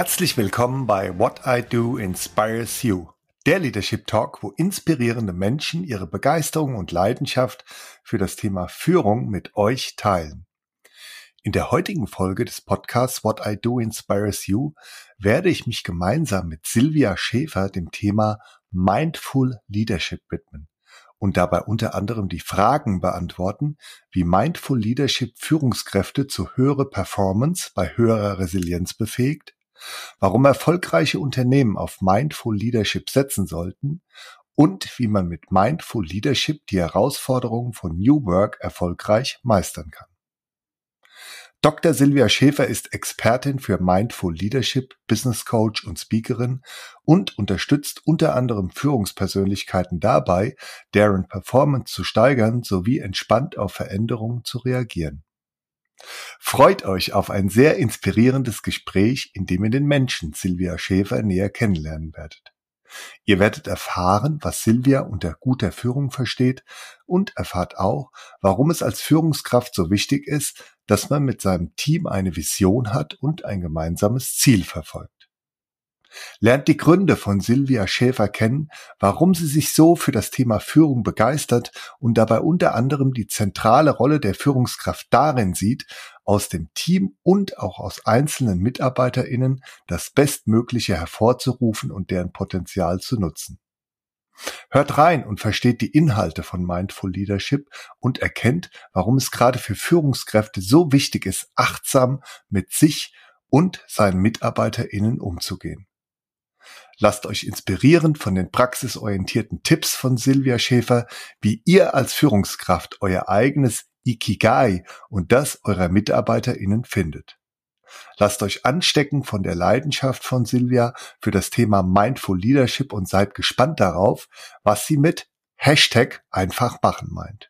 Herzlich willkommen bei What I Do Inspires You, der Leadership Talk, wo inspirierende Menschen ihre Begeisterung und Leidenschaft für das Thema Führung mit euch teilen. In der heutigen Folge des Podcasts What I Do Inspires You werde ich mich gemeinsam mit Silvia Schäfer dem Thema Mindful Leadership widmen und dabei unter anderem die Fragen beantworten, wie Mindful Leadership Führungskräfte zu höherer Performance bei höherer Resilienz befähigt, warum erfolgreiche Unternehmen auf Mindful Leadership setzen sollten und wie man mit Mindful Leadership die Herausforderungen von New Work erfolgreich meistern kann. Dr. Silvia Schäfer ist Expertin für Mindful Leadership, Business Coach und Speakerin und unterstützt unter anderem Führungspersönlichkeiten dabei, deren Performance zu steigern sowie entspannt auf Veränderungen zu reagieren. Freut euch auf ein sehr inspirierendes Gespräch, in dem ihr den Menschen Silvia Schäfer näher kennenlernen werdet. Ihr werdet erfahren, was Silvia unter guter Führung versteht und erfahrt auch, warum es als Führungskraft so wichtig ist, dass man mit seinem Team eine Vision hat und ein gemeinsames Ziel verfolgt. Lernt die Gründe von Silvia Schäfer kennen, warum sie sich so für das Thema Führung begeistert und dabei unter anderem die zentrale Rolle der Führungskraft darin sieht, aus dem Team und auch aus einzelnen Mitarbeiterinnen das Bestmögliche hervorzurufen und deren Potenzial zu nutzen. Hört rein und versteht die Inhalte von Mindful Leadership und erkennt, warum es gerade für Führungskräfte so wichtig ist, achtsam mit sich und seinen MitarbeiterInnen umzugehen. Lasst euch inspirieren von den praxisorientierten Tipps von Silvia Schäfer, wie ihr als Führungskraft euer eigenes Ikigai und das eurer MitarbeiterInnen findet. Lasst euch anstecken von der Leidenschaft von Silvia für das Thema Mindful Leadership und seid gespannt darauf, was sie mit Hashtag einfach machen meint.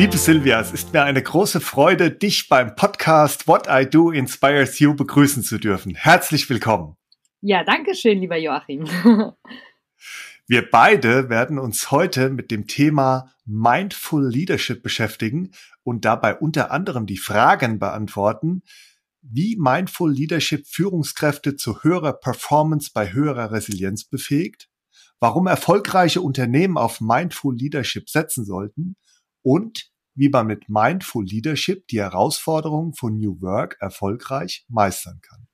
Liebe Silvia, es ist mir eine große Freude, dich beim Podcast What I Do Inspires You begrüßen zu dürfen. Herzlich willkommen. Ja, danke schön, lieber Joachim. Wir beide werden uns heute mit dem Thema Mindful Leadership beschäftigen und dabei unter anderem die Fragen beantworten, wie Mindful Leadership Führungskräfte zu höherer Performance bei höherer Resilienz befähigt, warum erfolgreiche Unternehmen auf Mindful Leadership setzen sollten und wie man mit Mindful Leadership die Herausforderungen von New Work erfolgreich meistern kann.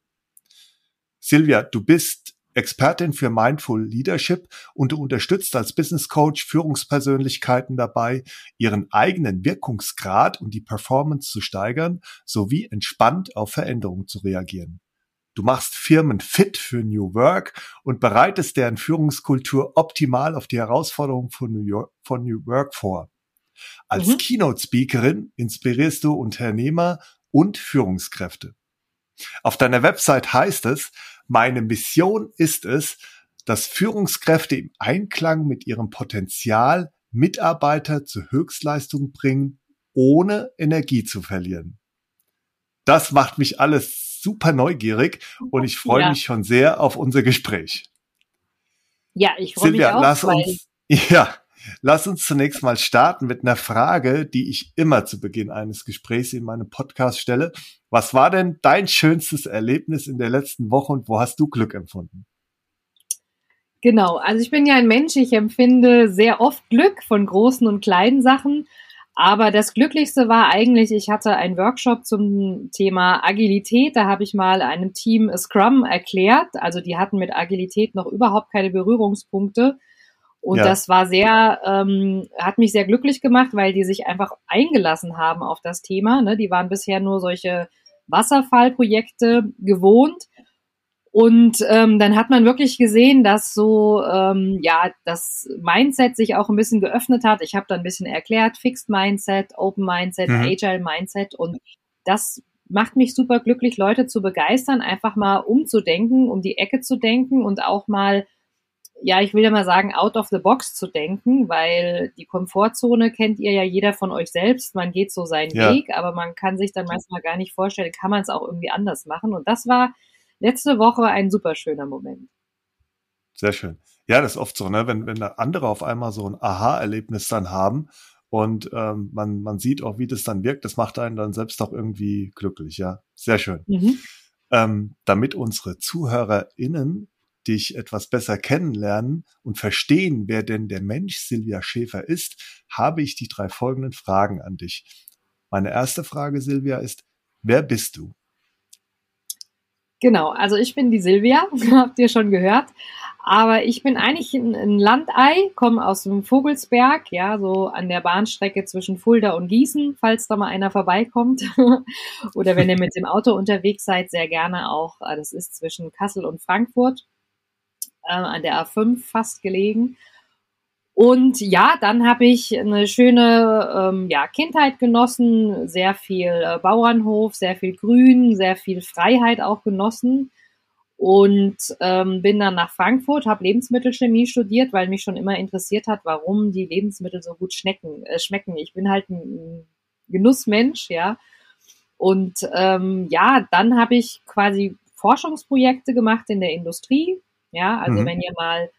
Silvia, du bist Expertin für Mindful Leadership und du unterstützt als Business Coach Führungspersönlichkeiten dabei, ihren eigenen Wirkungsgrad und die Performance zu steigern, sowie entspannt auf Veränderungen zu reagieren. Du machst Firmen fit für New Work und bereitest deren Führungskultur optimal auf die Herausforderungen von New, Work vor. Als mhm. Keynote-Speakerin inspirierst du Unternehmer und Führungskräfte. Auf deiner Website heißt es, meine Mission ist es, dass Führungskräfte im Einklang mit ihrem Potenzial Mitarbeiter zur Höchstleistung bringen, ohne Energie zu verlieren. Das macht mich alles super neugierig und ich freue ja. mich schon sehr auf unser Gespräch. Ja, ich freue mich auch. Lass uns, ja, Lass uns zunächst mal starten mit einer Frage, die ich immer zu Beginn eines Gesprächs in meinem Podcast stelle. Was war denn dein schönstes Erlebnis in der letzten Woche und wo hast du Glück empfunden? Genau, also ich bin ja ein Mensch, ich empfinde sehr oft Glück von großen und kleinen Sachen. Aber das Glücklichste war eigentlich, ich hatte einen Workshop zum Thema Agilität. Da habe ich mal einem Team Scrum erklärt. Also die hatten mit Agilität noch überhaupt keine Berührungspunkte. Und ja. das war sehr, ähm, hat mich sehr glücklich gemacht, weil die sich einfach eingelassen haben auf das Thema. Ne? Die waren bisher nur solche Wasserfallprojekte gewohnt. Und ähm, dann hat man wirklich gesehen, dass so ähm, ja das Mindset sich auch ein bisschen geöffnet hat. Ich habe da ein bisschen erklärt, Fixed Mindset, Open Mindset, mhm. Agile Mindset und das macht mich super glücklich, Leute zu begeistern, einfach mal umzudenken, um die Ecke zu denken und auch mal, ja, ich will ja mal sagen, out of the box zu denken, weil die Komfortzone kennt ihr ja jeder von euch selbst. Man geht so seinen ja. Weg, aber man kann sich dann manchmal gar nicht vorstellen, kann man es auch irgendwie anders machen. Und das war letzte Woche ein super schöner Moment. Sehr schön. Ja, das ist oft so, ne? wenn, wenn andere auf einmal so ein Aha-Erlebnis dann haben und ähm, man, man sieht auch, wie das dann wirkt, das macht einen dann selbst auch irgendwie glücklich, ja. Sehr schön. Mhm. Ähm, damit unsere ZuhörerInnen dich etwas besser kennenlernen und verstehen, wer denn der Mensch Silvia Schäfer ist, habe ich die drei folgenden Fragen an dich. Meine erste Frage, Silvia, ist, wer bist du? Genau, also ich bin die Silvia, habt ihr schon gehört. Aber ich bin eigentlich ein, Landei, komme aus dem Vogelsberg, ja, so an der Bahnstrecke zwischen Fulda und Gießen, falls da mal einer vorbeikommt. Oder wenn ihr mit dem Auto unterwegs seid, sehr gerne auch. Äh, das ist zwischen Kassel und Frankfurt, äh, an der A5 fast gelegen. Und ja, dann habe ich eine schöne ähm, ja, Kindheit genossen, sehr viel äh, Bauernhof, sehr viel Grün, sehr viel Freiheit auch genossen und ähm, bin dann nach Frankfurt, habe Lebensmittelchemie studiert, weil mich schon immer interessiert hat, warum die Lebensmittel so gut schmecken. Äh, schmecken. Ich bin halt ein Genussmensch, ja. Und ähm, ja, dann habe ich quasi Forschungsprojekte gemacht in der Industrie. Ja, also mhm. wenn ihr mal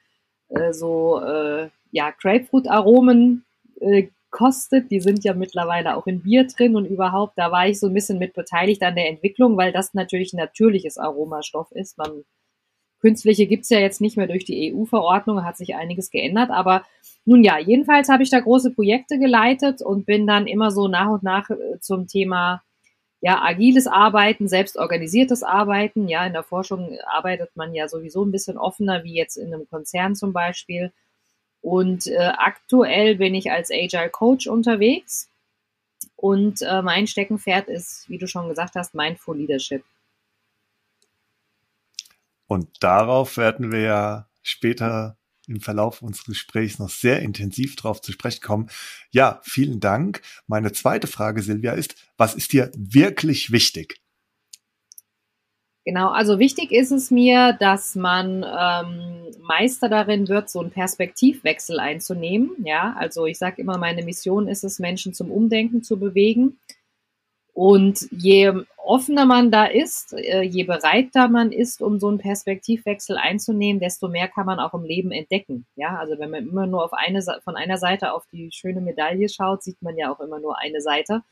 äh, so äh, ja, Grapefruit-Aromen äh, kostet. Die sind ja mittlerweile auch in Bier drin und überhaupt, da war ich so ein bisschen mit beteiligt an der Entwicklung, weil das natürlich ein natürliches Aromastoff ist. Man, künstliche gibt's ja jetzt nicht mehr durch die EU-Verordnung, hat sich einiges geändert. Aber nun ja, jedenfalls habe ich da große Projekte geleitet und bin dann immer so nach und nach äh, zum Thema ja, agiles Arbeiten, selbstorganisiertes Arbeiten. Ja, in der Forschung arbeitet man ja sowieso ein bisschen offener, wie jetzt in einem Konzern zum Beispiel. Und äh, aktuell bin ich als Agile Coach unterwegs. Und äh, mein Steckenpferd ist, wie du schon gesagt hast, Mindful Leadership. Und darauf werden wir ja später im Verlauf unseres Gesprächs noch sehr intensiv drauf zu sprechen kommen. Ja, vielen Dank. Meine zweite Frage, Silvia, ist, was ist dir wirklich wichtig? Genau, also wichtig ist es mir, dass man ähm, Meister darin wird, so einen Perspektivwechsel einzunehmen. Ja, also ich sage immer, meine Mission ist es, Menschen zum Umdenken zu bewegen. Und je offener man da ist, äh, je bereiter man ist, um so einen Perspektivwechsel einzunehmen, desto mehr kann man auch im Leben entdecken. Ja, also wenn man immer nur auf eine, von einer Seite auf die schöne Medaille schaut, sieht man ja auch immer nur eine Seite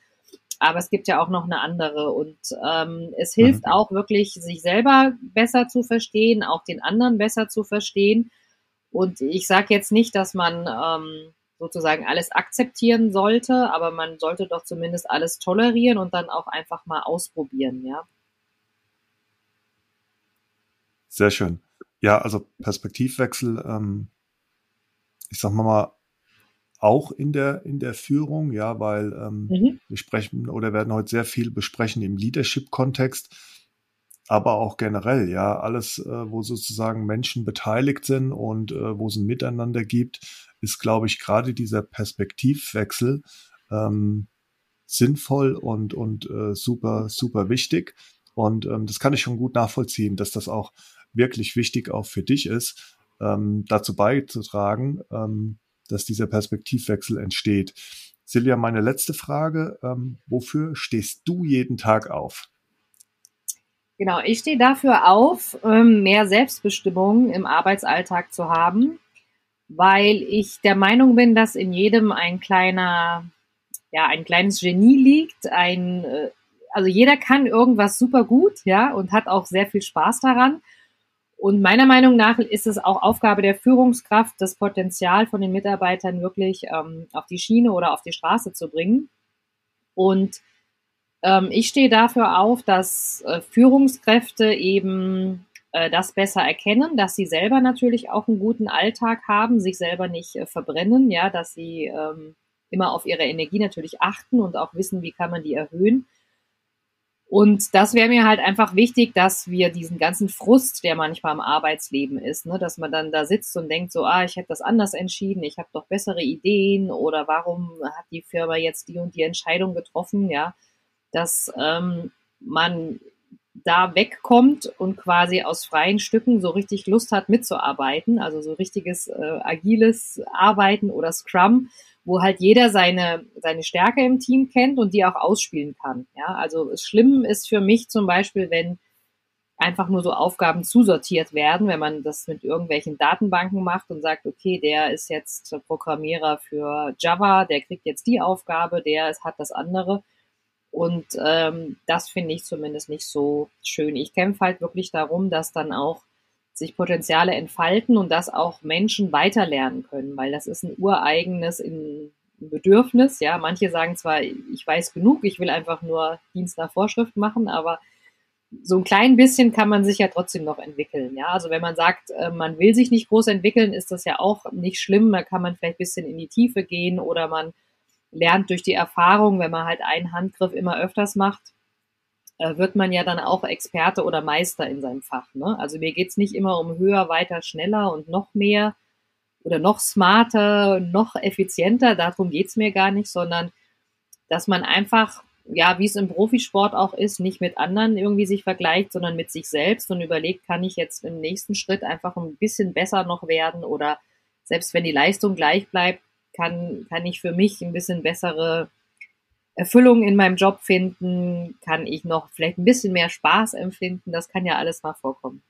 aber es gibt ja auch noch eine andere und ähm, es hilft mhm. auch wirklich, sich selber besser zu verstehen, auch den anderen besser zu verstehen. Und ich sage jetzt nicht, dass man ähm, sozusagen alles akzeptieren sollte, aber man sollte doch zumindest alles tolerieren und dann auch einfach mal ausprobieren, ja. Sehr schön. Ja, also Perspektivwechsel, ähm, ich sag mal, auch in der, in der Führung, ja, weil ähm, mhm. wir sprechen oder werden heute sehr viel besprechen im Leadership-Kontext, aber auch generell, ja, alles, äh, wo sozusagen Menschen beteiligt sind und äh, wo es ein Miteinander gibt, ist, glaube ich, gerade dieser Perspektivwechsel ähm, sinnvoll und, und äh, super, super wichtig. Und ähm, das kann ich schon gut nachvollziehen, dass das auch wirklich wichtig auch für dich ist, ähm, dazu beizutragen, ähm, dass dieser Perspektivwechsel entsteht. Silja, meine letzte Frage. Ähm, wofür stehst du jeden Tag auf? Genau, ich stehe dafür auf, ähm, mehr Selbstbestimmung im Arbeitsalltag zu haben, weil ich der Meinung bin, dass in jedem ein kleiner, ja, ein kleines Genie liegt. Ein, äh, also jeder kann irgendwas super gut, ja, und hat auch sehr viel Spaß daran. Und meiner Meinung nach ist es auch Aufgabe der Führungskraft, das Potenzial von den Mitarbeitern wirklich ähm, auf die Schiene oder auf die Straße zu bringen. Und ähm, ich stehe dafür auf, dass äh, Führungskräfte eben äh, das besser erkennen, dass sie selber natürlich auch einen guten Alltag haben, sich selber nicht äh, verbrennen, ja, dass sie ähm, immer auf ihre Energie natürlich achten und auch wissen, wie kann man die erhöhen. Und das wäre mir halt einfach wichtig, dass wir diesen ganzen Frust, der manchmal im Arbeitsleben ist, ne, dass man dann da sitzt und denkt so, ah, ich hätte das anders entschieden, ich habe doch bessere Ideen oder warum hat die Firma jetzt die und die Entscheidung getroffen, ja, dass ähm, man da wegkommt und quasi aus freien Stücken so richtig Lust hat mitzuarbeiten, also so richtiges äh, agiles Arbeiten oder Scrum, wo halt jeder seine, seine Stärke im Team kennt und die auch ausspielen kann. Ja, also schlimm ist für mich zum Beispiel, wenn einfach nur so Aufgaben zusortiert werden, wenn man das mit irgendwelchen Datenbanken macht und sagt, okay, der ist jetzt Programmierer für Java, der kriegt jetzt die Aufgabe, der hat das andere. Und ähm, das finde ich zumindest nicht so schön. Ich kämpfe halt wirklich darum, dass dann auch sich Potenziale entfalten und dass auch Menschen weiterlernen können, weil das ist ein ureigenes Bedürfnis. Ja, manche sagen zwar, ich weiß genug, ich will einfach nur Dienst nach Vorschrift machen, aber so ein klein bisschen kann man sich ja trotzdem noch entwickeln. Ja, also wenn man sagt, äh, man will sich nicht groß entwickeln, ist das ja auch nicht schlimm. Da kann man vielleicht ein bisschen in die Tiefe gehen oder man lernt durch die Erfahrung, wenn man halt einen Handgriff immer öfters macht, äh, wird man ja dann auch Experte oder Meister in seinem Fach. Ne? Also mir geht's nicht immer um höher, weiter, schneller und noch mehr oder noch smarter, noch effizienter. Darum geht's mir gar nicht, sondern dass man einfach, ja, wie es im Profisport auch ist, nicht mit anderen irgendwie sich vergleicht, sondern mit sich selbst und überlegt, kann ich jetzt im nächsten Schritt einfach ein bisschen besser noch werden oder selbst wenn die Leistung gleich bleibt, kann, kann ich für mich ein bisschen bessere Erfüllung in meinem Job finden, kann ich noch vielleicht ein bisschen mehr Spaß empfinden. Das kann ja alles mal vorkommen.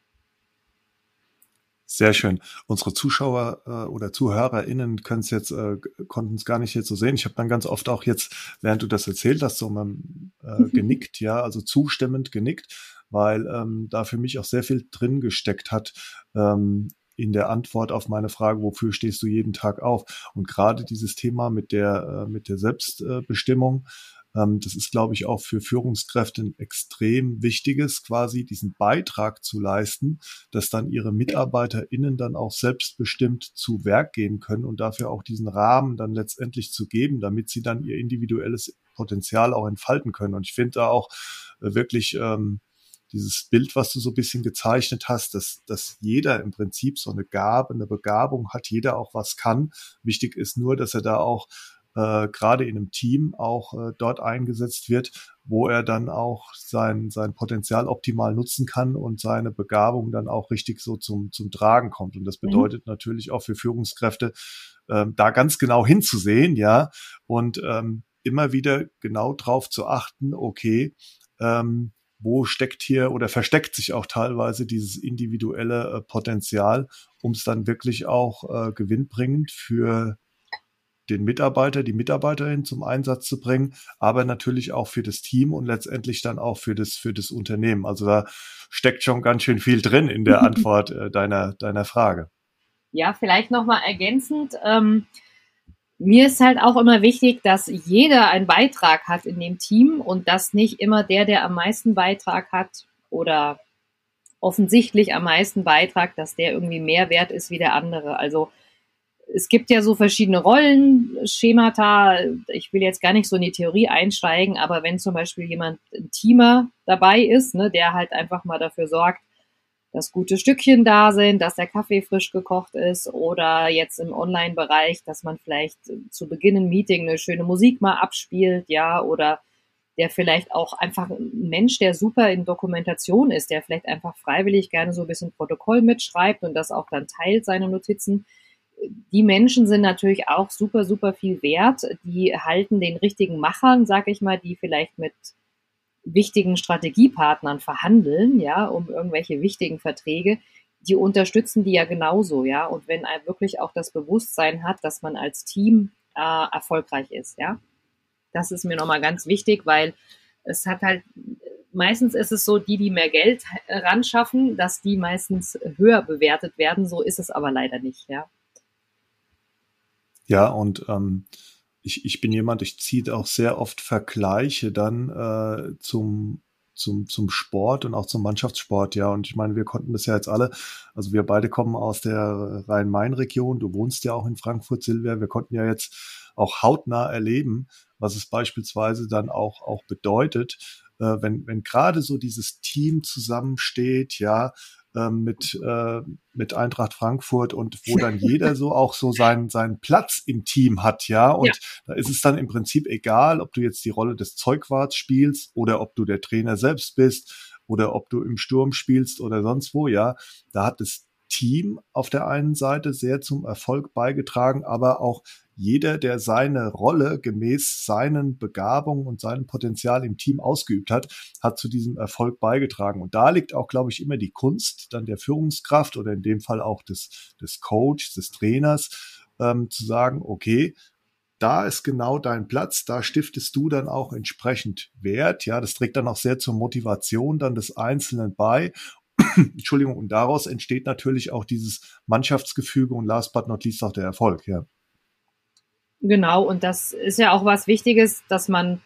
Sehr schön. Unsere Zuschauer äh, oder ZuhörerInnen können es jetzt, äh, konnten es gar nicht jetzt so sehen. Ich habe dann ganz oft auch jetzt, während du das erzählt hast, so mal äh, genickt, ja, also zustimmend genickt, weil ähm, da für mich auch sehr viel drin gesteckt hat, ähm, in der Antwort auf meine Frage, wofür stehst du jeden Tag auf? Und gerade dieses Thema mit der, äh, mit der Selbstbestimmung, ähm, das ist, glaube ich, auch für Führungskräfte ein extrem wichtiges, quasi diesen Beitrag zu leisten, dass dann ihre MitarbeiterInnen dann auch selbstbestimmt zu Werk gehen können und dafür auch diesen Rahmen dann letztendlich zu geben, damit sie dann ihr individuelles Potenzial auch entfalten können. Und ich finde da auch äh, wirklich, ähm, dieses Bild, was du so ein bisschen gezeichnet hast, dass, dass jeder im Prinzip so eine Gabe, eine Begabung hat, jeder auch was kann. Wichtig ist nur, dass er da auch äh, gerade in einem Team auch äh, dort eingesetzt wird, wo er dann auch sein, sein Potenzial optimal nutzen kann und seine Begabung dann auch richtig so zum, zum Tragen kommt. Und das mhm. bedeutet mhm. natürlich auch für Führungskräfte, ähm, da ganz genau hinzusehen, ja, und ähm, immer wieder genau drauf zu achten, okay, ähm, wo steckt hier oder versteckt sich auch teilweise dieses individuelle äh, Potenzial, um es dann wirklich auch äh, gewinnbringend für den Mitarbeiter, die Mitarbeiterin zum Einsatz zu bringen, aber natürlich auch für das Team und letztendlich dann auch für das, für das Unternehmen. Also da steckt schon ganz schön viel drin in der Antwort äh, deiner, deiner Frage. Ja, vielleicht nochmal ergänzend. Ähm, mir ist halt auch immer wichtig, dass jeder einen Beitrag hat in dem Team und dass nicht immer der, der am meisten Beitrag hat oder offensichtlich am meisten Beitrag, dass der irgendwie mehr wert ist wie der andere. Also es gibt ja so verschiedene Rollenschemata. Ich will jetzt gar nicht so in die Theorie einsteigen, aber wenn zum Beispiel jemand ein Teamer dabei ist, ne, der halt einfach mal dafür sorgt, dass gute Stückchen da sind, dass der Kaffee frisch gekocht ist oder jetzt im Online-Bereich, dass man vielleicht zu Beginn ein Meeting eine schöne Musik mal abspielt, ja, oder der vielleicht auch einfach ein Mensch, der super in Dokumentation ist, der vielleicht einfach freiwillig gerne so ein bisschen Protokoll mitschreibt und das auch dann teilt, seine Notizen. Die Menschen sind natürlich auch super, super viel wert. Die halten den richtigen Machern, sag ich mal, die vielleicht mit wichtigen Strategiepartnern verhandeln, ja, um irgendwelche wichtigen Verträge, die unterstützen die ja genauso, ja. Und wenn er wirklich auch das Bewusstsein hat, dass man als Team äh, erfolgreich ist, ja. Das ist mir nochmal ganz wichtig, weil es hat halt, meistens ist es so, die, die mehr Geld ran schaffen, dass die meistens höher bewertet werden. So ist es aber leider nicht, ja. Ja, und ähm, ich, ich bin jemand, ich ziehe auch sehr oft Vergleiche dann äh, zum zum, zum Sport und auch zum Mannschaftssport, ja. Und ich meine, wir konnten das ja jetzt alle, also wir beide kommen aus der Rhein-Main-Region, du wohnst ja auch in Frankfurt, Silvia, wir konnten ja jetzt auch hautnah erleben, was es beispielsweise dann auch, auch bedeutet, äh, wenn, wenn gerade so dieses Team zusammensteht, ja, mit, äh, mit Eintracht Frankfurt und wo dann jeder so auch so seinen, seinen Platz im Team hat, ja. Und ja. da ist es dann im Prinzip egal, ob du jetzt die Rolle des Zeugwarts spielst oder ob du der Trainer selbst bist oder ob du im Sturm spielst oder sonst wo, ja. Da hat das Team auf der einen Seite sehr zum Erfolg beigetragen, aber auch jeder, der seine Rolle gemäß seinen Begabungen und seinem Potenzial im Team ausgeübt hat, hat zu diesem Erfolg beigetragen. Und da liegt auch, glaube ich, immer die Kunst dann der Führungskraft oder in dem Fall auch des, des Coaches, des Trainers, ähm, zu sagen, okay, da ist genau dein Platz, da stiftest du dann auch entsprechend Wert. Ja, das trägt dann auch sehr zur Motivation dann des Einzelnen bei. Entschuldigung, und daraus entsteht natürlich auch dieses Mannschaftsgefüge und last but not least auch der Erfolg, ja. Genau, und das ist ja auch was Wichtiges, dass man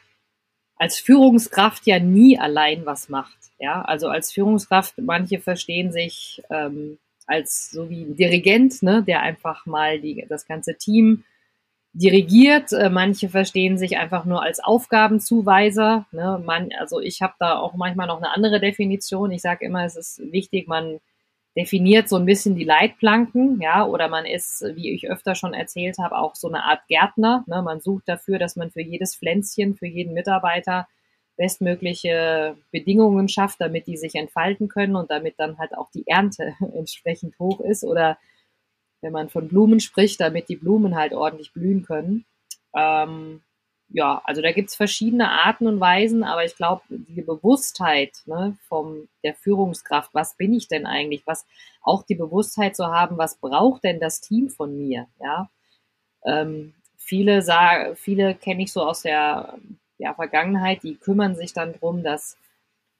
als Führungskraft ja nie allein was macht. Ja, also als Führungskraft, manche verstehen sich ähm, als so wie ein Dirigent, ne, der einfach mal die, das ganze Team dirigiert. Äh, manche verstehen sich einfach nur als Aufgabenzuweiser. Ne? Man, also ich habe da auch manchmal noch eine andere Definition. Ich sage immer, es ist wichtig, man definiert so ein bisschen die Leitplanken, ja, oder man ist, wie ich öfter schon erzählt habe, auch so eine Art Gärtner. Ne? Man sucht dafür, dass man für jedes Pflänzchen, für jeden Mitarbeiter bestmögliche Bedingungen schafft, damit die sich entfalten können und damit dann halt auch die Ernte entsprechend hoch ist oder wenn man von Blumen spricht, damit die Blumen halt ordentlich blühen können. Ähm, ja, also da gibt's verschiedene Arten und Weisen, aber ich glaube, die Bewusstheit ne, vom der Führungskraft, was bin ich denn eigentlich, was auch die Bewusstheit zu haben, was braucht denn das Team von mir, ja. Ähm, viele sagen, viele kenne ich so aus der ja, Vergangenheit, die kümmern sich dann drum, dass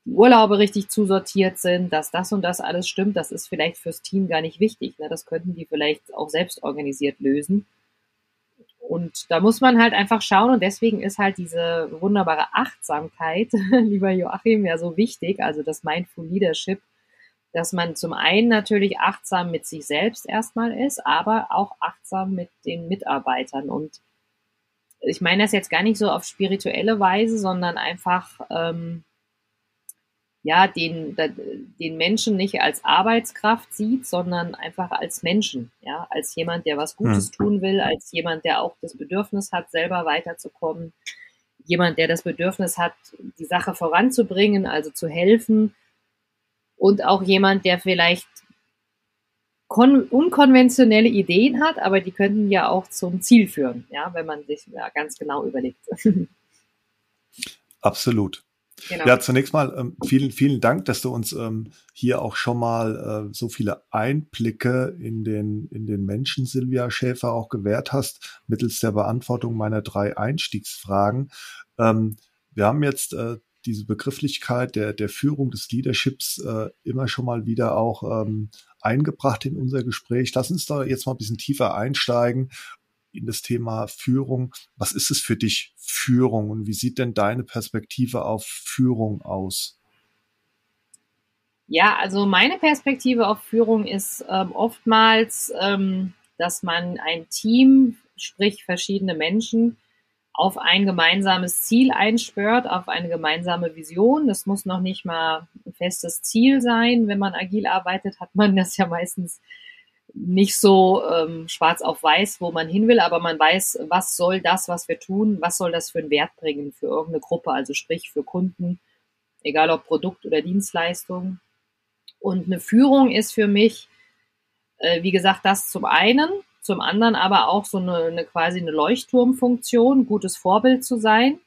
die Urlaube richtig zusortiert sind, dass das und das alles stimmt. Das ist vielleicht fürs Team gar nicht wichtig. Ne? Das könnten die vielleicht auch selbst organisiert lösen. Und da muss man halt einfach schauen und deswegen ist halt diese wunderbare Achtsamkeit, lieber Joachim, ja so wichtig, also das Mindful Leadership, dass man zum einen natürlich achtsam mit sich selbst erstmal ist, aber auch achtsam mit den Mitarbeitern. Und ich meine das jetzt gar nicht so auf spirituelle Weise, sondern einfach ähm, ja, den, den Menschen nicht als Arbeitskraft sieht, sondern einfach als Menschen, ja, als jemand, der was Gutes hm. tun will, als jemand, der auch das Bedürfnis hat, selber weiterzukommen, jemand, der das Bedürfnis hat, die Sache voranzubringen, also zu helfen und auch jemand, der vielleicht unkonventionelle Ideen hat, aber die könnten ja auch zum Ziel führen, ja, wenn man sich ja, ganz genau überlegt. Absolut. Genau. Ja, zunächst mal ähm, vielen, vielen Dank, dass du uns ähm, hier auch schon mal äh, so viele Einblicke in den, in den Menschen, Silvia Schäfer, auch gewährt hast, mittels der Beantwortung meiner drei Einstiegsfragen. Ähm, wir haben jetzt äh, diese Begrifflichkeit der, der Führung des Leaderships äh, immer schon mal wieder auch ähm, eingebracht in unser Gespräch. Lass uns da jetzt mal ein bisschen tiefer einsteigen in das Thema Führung. Was ist es für dich Führung und wie sieht denn deine Perspektive auf Führung aus? Ja, also meine Perspektive auf Führung ist ähm, oftmals, ähm, dass man ein Team, sprich verschiedene Menschen, auf ein gemeinsames Ziel einspört, auf eine gemeinsame Vision. Das muss noch nicht mal ein festes Ziel sein. Wenn man agil arbeitet, hat man das ja meistens nicht so ähm, schwarz auf weiß, wo man hin will, aber man weiß, was soll das, was wir tun, was soll das für einen Wert bringen für irgendeine Gruppe, also sprich für Kunden, egal ob Produkt oder Dienstleistung. Und eine Führung ist für mich, äh, wie gesagt, das zum einen, zum anderen aber auch so eine, eine quasi eine Leuchtturmfunktion, gutes Vorbild zu sein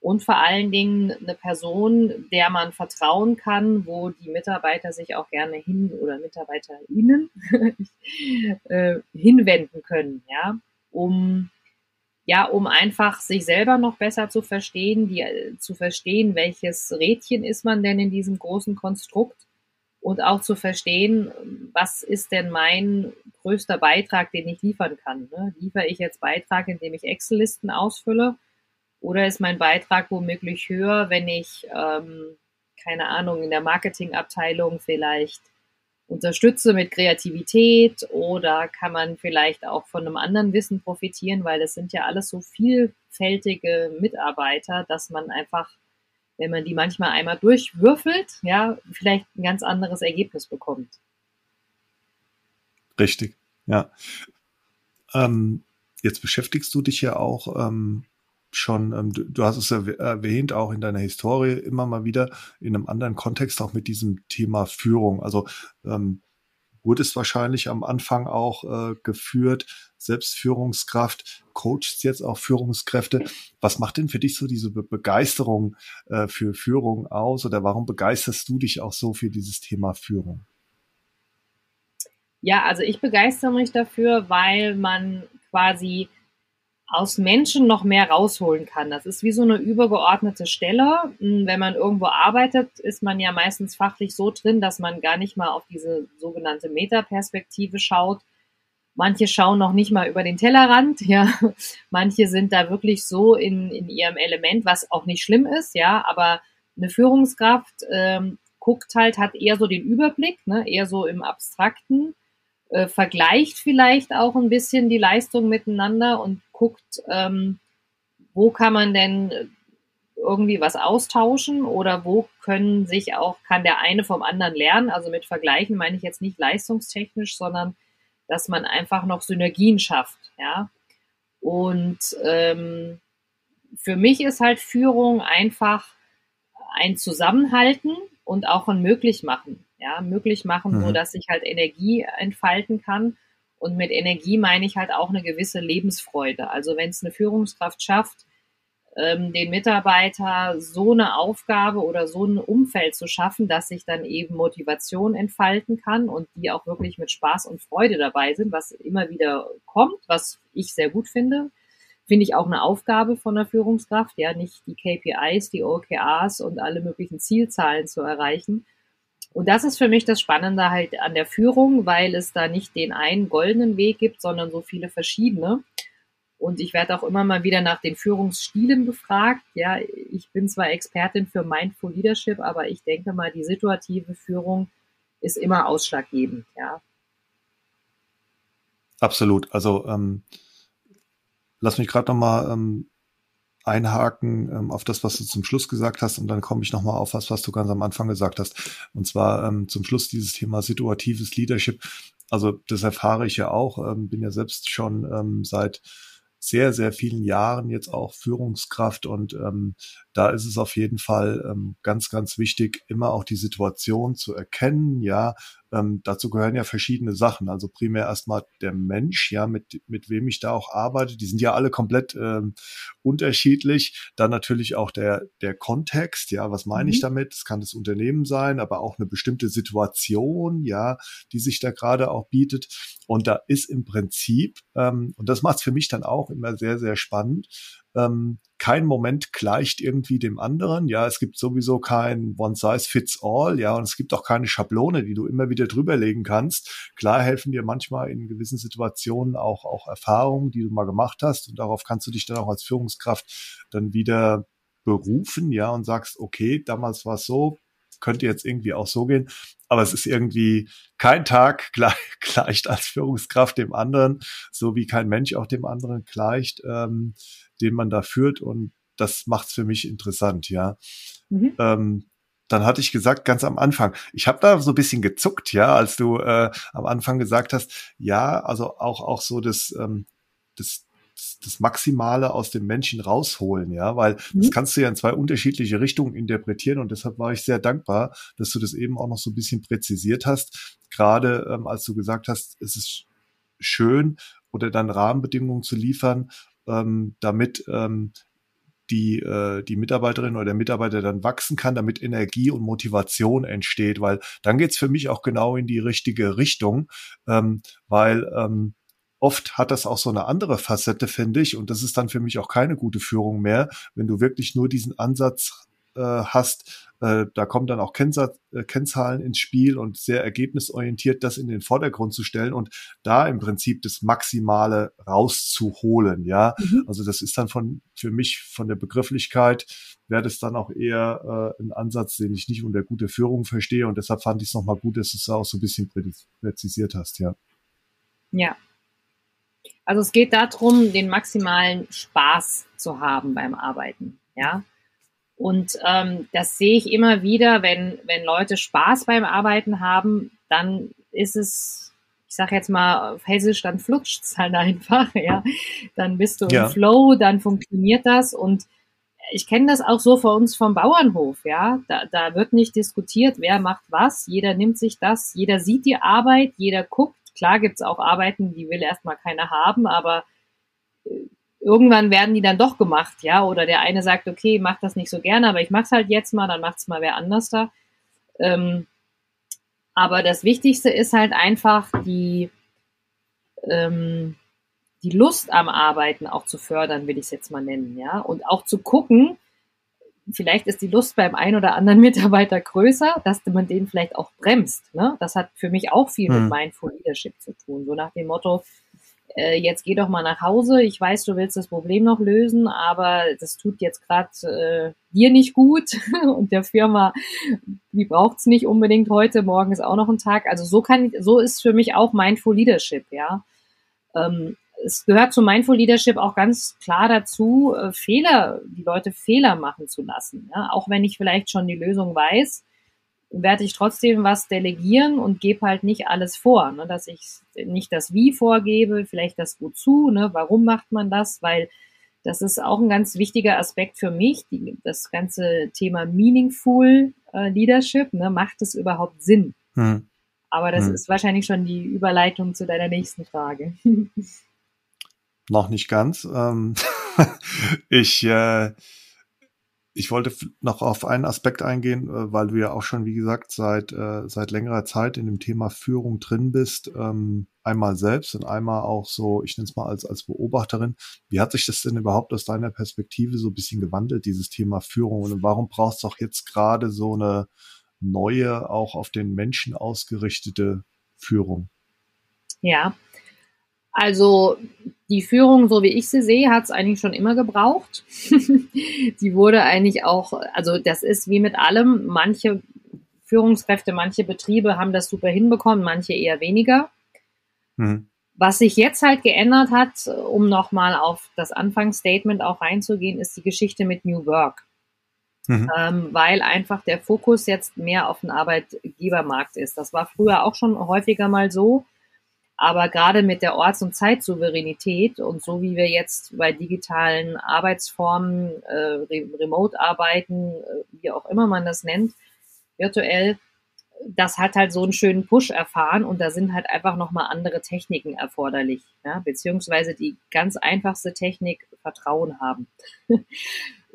und vor allen Dingen eine Person, der man vertrauen kann, wo die Mitarbeiter sich auch gerne hin oder MitarbeiterInnen äh, hinwenden können, ja, um ja, um einfach sich selber noch besser zu verstehen, die, zu verstehen, welches Rädchen ist man denn in diesem großen Konstrukt und auch zu verstehen, was ist denn mein größter Beitrag, den ich liefern kann. Ne? Liefere ich jetzt Beitrag, indem ich Excel-Listen ausfülle oder ist mein Beitrag womöglich höher, wenn ich, ähm, keine Ahnung, in der Marketingabteilung vielleicht unterstütze mit Kreativität oder kann man vielleicht auch von einem anderen Wissen profitieren, weil es sind ja alles so vielfältige Mitarbeiter, dass man einfach wenn man die manchmal einmal durchwürfelt, ja, vielleicht ein ganz anderes Ergebnis bekommt. Richtig, ja. Ähm, jetzt beschäftigst du dich ja auch ähm, schon, ähm, du, du, hast es erwähnt, auch in deiner Historie immer mal wieder in einem anderen Kontext auch mit diesem Thema Führung. Also ähm, wurde es wahrscheinlich am Anfang auch äh, geführt, Selbstführungskraft, coachst jetzt auch Führungskräfte. Was macht denn für dich so diese Be Begeisterung äh, für Führung aus oder warum begeisterst du dich auch so für dieses Thema Führung? Ja, also ich begeistere mich dafür, weil man quasi aus Menschen noch mehr rausholen kann. Das ist wie so eine übergeordnete Stelle. Hm, wenn man irgendwo arbeitet, ist man ja meistens fachlich so drin, dass man gar nicht mal auf diese sogenannte Metaperspektive schaut. Manche schauen noch nicht mal über den Tellerrand, ja. Manche sind da wirklich so in, in ihrem Element, was auch nicht schlimm ist, ja. Aber eine Führungskraft ähm, guckt halt, hat eher so den Überblick, ne, eher so im Abstrakten äh, vergleicht vielleicht auch ein bisschen die Leistung miteinander und guckt, ähm, wo kann man denn irgendwie was austauschen oder wo können sich auch, kann der eine vom anderen lernen. Also mit Vergleichen meine ich jetzt nicht leistungstechnisch, sondern dass man einfach noch Synergien schafft, ja. Und ähm, für mich ist halt Führung einfach ein Zusammenhalten und auch ein Möglichmachen ja, möglich machen, mhm. so dass ich halt Energie entfalten kann. Und mit Energie meine ich halt auch eine gewisse Lebensfreude. Also wenn es eine Führungskraft schafft, ähm, den Mitarbeiter so eine Aufgabe oder so ein Umfeld zu schaffen, dass sich dann eben Motivation entfalten kann und die auch wirklich mit Spaß und Freude dabei sind, was immer wieder kommt, was ich sehr gut finde. Finde ich auch eine Aufgabe von der Führungskraft, ja, nicht die KPIs, die OKRs und alle möglichen Zielzahlen zu erreichen, und das ist für mich das Spannende halt an der Führung, weil es da nicht den einen goldenen Weg gibt, sondern so viele verschiedene. Und ich werde auch immer mal wieder nach den Führungsstilen befragt. Ja, ich bin zwar Expertin für Mindful Leadership, aber ich denke mal, die situative Führung ist immer ausschlaggebend, ja. Absolut. Also ähm, lass mich gerade noch mal ähm, einhaken ähm, auf das, was du zum Schluss gesagt hast und dann komme ich nochmal auf was, was du ganz am Anfang gesagt hast. Und zwar ähm, zum Schluss dieses Thema situatives Leadership. Also das erfahre ich ja auch, ähm, bin ja selbst schon ähm, seit sehr, sehr vielen Jahren jetzt auch Führungskraft und ähm, da ist es auf jeden Fall ähm, ganz, ganz wichtig, immer auch die Situation zu erkennen, ja, ähm, dazu gehören ja verschiedene Sachen. Also primär erstmal der Mensch, ja, mit, mit wem ich da auch arbeite. Die sind ja alle komplett ähm, unterschiedlich. Dann natürlich auch der, der Kontext, ja, was meine mhm. ich damit? Es kann das Unternehmen sein, aber auch eine bestimmte Situation, ja, die sich da gerade auch bietet. Und da ist im Prinzip, ähm, und das macht es für mich dann auch immer sehr, sehr spannend, ähm, kein Moment gleicht irgendwie dem anderen. Ja, es gibt sowieso kein One Size Fits All. Ja, und es gibt auch keine Schablone, die du immer wieder drüberlegen kannst. Klar helfen dir manchmal in gewissen Situationen auch, auch Erfahrungen, die du mal gemacht hast. Und darauf kannst du dich dann auch als Führungskraft dann wieder berufen. Ja, und sagst, okay, damals war es so, könnte jetzt irgendwie auch so gehen. Aber es ist irgendwie kein Tag gleich, gleicht als Führungskraft dem anderen, so wie kein Mensch auch dem anderen gleicht. Ähm, den man da führt und das macht's für mich interessant, ja. Mhm. Ähm, dann hatte ich gesagt, ganz am Anfang, ich habe da so ein bisschen gezuckt, ja, als du äh, am Anfang gesagt hast, ja, also auch auch so das, ähm, das das Maximale aus dem Menschen rausholen, ja, weil mhm. das kannst du ja in zwei unterschiedliche Richtungen interpretieren und deshalb war ich sehr dankbar, dass du das eben auch noch so ein bisschen präzisiert hast, gerade ähm, als du gesagt hast, es ist schön oder dann Rahmenbedingungen zu liefern, ähm, damit ähm, die, äh, die Mitarbeiterin oder der Mitarbeiter dann wachsen kann, damit Energie und Motivation entsteht, weil dann geht's für mich auch genau in die richtige Richtung, ähm, weil ähm, oft hat das auch so eine andere Facette, finde ich, und das ist dann für mich auch keine gute Führung mehr, wenn du wirklich nur diesen Ansatz äh, hast, äh, da kommen dann auch Kennzahlen, äh, Kennzahlen ins Spiel und sehr ergebnisorientiert das in den Vordergrund zu stellen und da im Prinzip das Maximale rauszuholen. Ja, mhm. also das ist dann von für mich von der Begrifflichkeit wäre das dann auch eher äh, ein Ansatz, den ich nicht unter gute Führung verstehe und deshalb fand ich es nochmal gut, dass du es auch so ein bisschen präzisiert hast. Ja. Ja. Also es geht darum, den maximalen Spaß zu haben beim Arbeiten. Ja, Und ähm, das sehe ich immer wieder, wenn, wenn Leute Spaß beim Arbeiten haben, dann ist es, ich sage jetzt mal auf Hessisch, dann flutscht es halt einfach, ja. Dann bist du ja. im Flow, dann funktioniert das und ich kenne das auch so vor uns vom Bauernhof, ja. Da, da wird nicht diskutiert, wer macht was, jeder nimmt sich das, jeder sieht die Arbeit, jeder guckt. Klar gibt's auch Arbeiten, die will erstmal keiner haben, aber äh, irgendwann werden die dann doch gemacht, ja. Oder der eine sagt, okay, mach das nicht so gerne, aber ich mach's halt jetzt mal, dann macht's mal wer anders da. Ähm, aber das Wichtigste ist halt einfach die, ähm, die Lust am Arbeiten auch zu fördern, will ich es jetzt mal nennen, ja. Und auch zu gucken, vielleicht ist die Lust beim einen oder anderen Mitarbeiter größer, dass man den vielleicht auch bremst. Ne? Das hat für mich auch viel hm. mit Mindful Leadership zu tun. So nach dem Motto, äh, jetzt geh doch mal nach Hause. Ich weiß, du willst das Problem noch lösen, aber das tut jetzt gerade äh, dir nicht gut und der Firma, die braucht's nicht unbedingt heute. Morgen ist auch noch ein Tag. Also so kann, so ist für mich auch Mindful Leadership, ja. Ähm, es gehört zu Mindful Leadership auch ganz klar dazu, äh, Fehler, die Leute Fehler machen zu lassen. Ja? Auch wenn ich vielleicht schon die Lösung weiß, werde ich trotzdem was delegieren und gebe halt nicht alles vor, ne? dass ich nicht das Wie vorgebe, vielleicht das Wozu, ne? warum macht man das, weil das ist auch ein ganz wichtiger Aspekt für mich, die, das ganze Thema Meaningful äh, Leadership, ne? macht es überhaupt Sinn? Hm. Aber das hm. ist wahrscheinlich schon die Überleitung zu deiner nächsten Frage. Noch nicht ganz. Ähm, ich äh, ich wollte noch auf einen Aspekt eingehen, äh, weil du ja auch schon, wie gesagt, seit, äh, seit längerer Zeit in dem Thema Führung drin bist. Ähm, einmal selbst und einmal auch so, ich nenne es mal als, als Beobachterin. Wie hat sich das denn überhaupt aus deiner Perspektive so ein bisschen gewandelt, dieses Thema Führung? Und warum brauchst du auch jetzt gerade so eine neue, auch auf den Menschen ausgerichtete Führung? Ja, also die Führung, so wie ich sie sehe, hat es eigentlich schon immer gebraucht. die wurde eigentlich auch, also das ist wie mit allem, manche Führungskräfte, manche Betriebe haben das super hinbekommen, manche eher weniger. Mhm. Was sich jetzt halt geändert hat, um nochmal auf das Anfangsstatement auch reinzugehen, ist die Geschichte mit New Work. Mhm. Ähm, weil einfach der Fokus jetzt mehr auf den Arbeitgebermarkt ist. Das war früher auch schon häufiger mal so aber gerade mit der Orts- und Zeitsouveränität und so wie wir jetzt bei digitalen Arbeitsformen, äh, Remote-Arbeiten, äh, wie auch immer man das nennt, virtuell, das hat halt so einen schönen Push erfahren und da sind halt einfach nochmal andere Techniken erforderlich, ja? beziehungsweise die ganz einfachste Technik Vertrauen haben.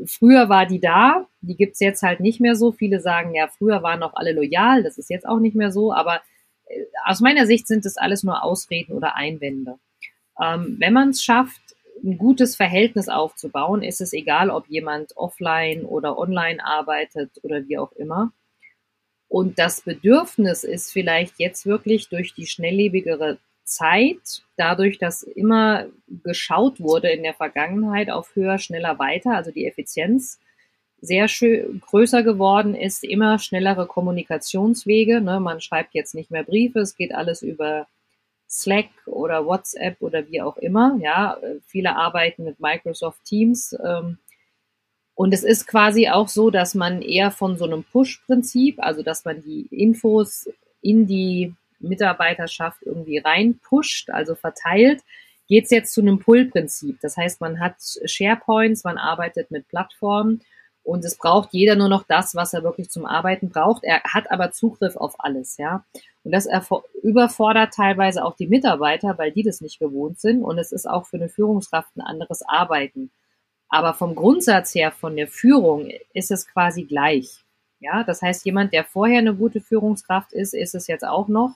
früher war die da, die gibt's jetzt halt nicht mehr so. Viele sagen, ja, früher waren noch alle loyal, das ist jetzt auch nicht mehr so, aber aus meiner Sicht sind das alles nur Ausreden oder Einwände. Ähm, wenn man es schafft, ein gutes Verhältnis aufzubauen, ist es egal, ob jemand offline oder online arbeitet oder wie auch immer. Und das Bedürfnis ist vielleicht jetzt wirklich durch die schnelllebigere Zeit, dadurch, dass immer geschaut wurde in der Vergangenheit auf höher, schneller, weiter, also die Effizienz sehr schön, größer geworden ist, immer schnellere Kommunikationswege. Ne? Man schreibt jetzt nicht mehr Briefe, es geht alles über Slack oder WhatsApp oder wie auch immer. Ja, viele arbeiten mit Microsoft Teams. Ähm, und es ist quasi auch so, dass man eher von so einem Push-Prinzip, also dass man die Infos in die Mitarbeiterschaft irgendwie reinpusht, also verteilt, geht es jetzt zu einem Pull-Prinzip. Das heißt, man hat SharePoints, man arbeitet mit Plattformen und es braucht jeder nur noch das, was er wirklich zum Arbeiten braucht. Er hat aber Zugriff auf alles, ja. Und das überfordert teilweise auch die Mitarbeiter, weil die das nicht gewohnt sind. Und es ist auch für eine Führungskraft ein anderes Arbeiten. Aber vom Grundsatz her, von der Führung, ist es quasi gleich. Ja, das heißt, jemand, der vorher eine gute Führungskraft ist, ist es jetzt auch noch.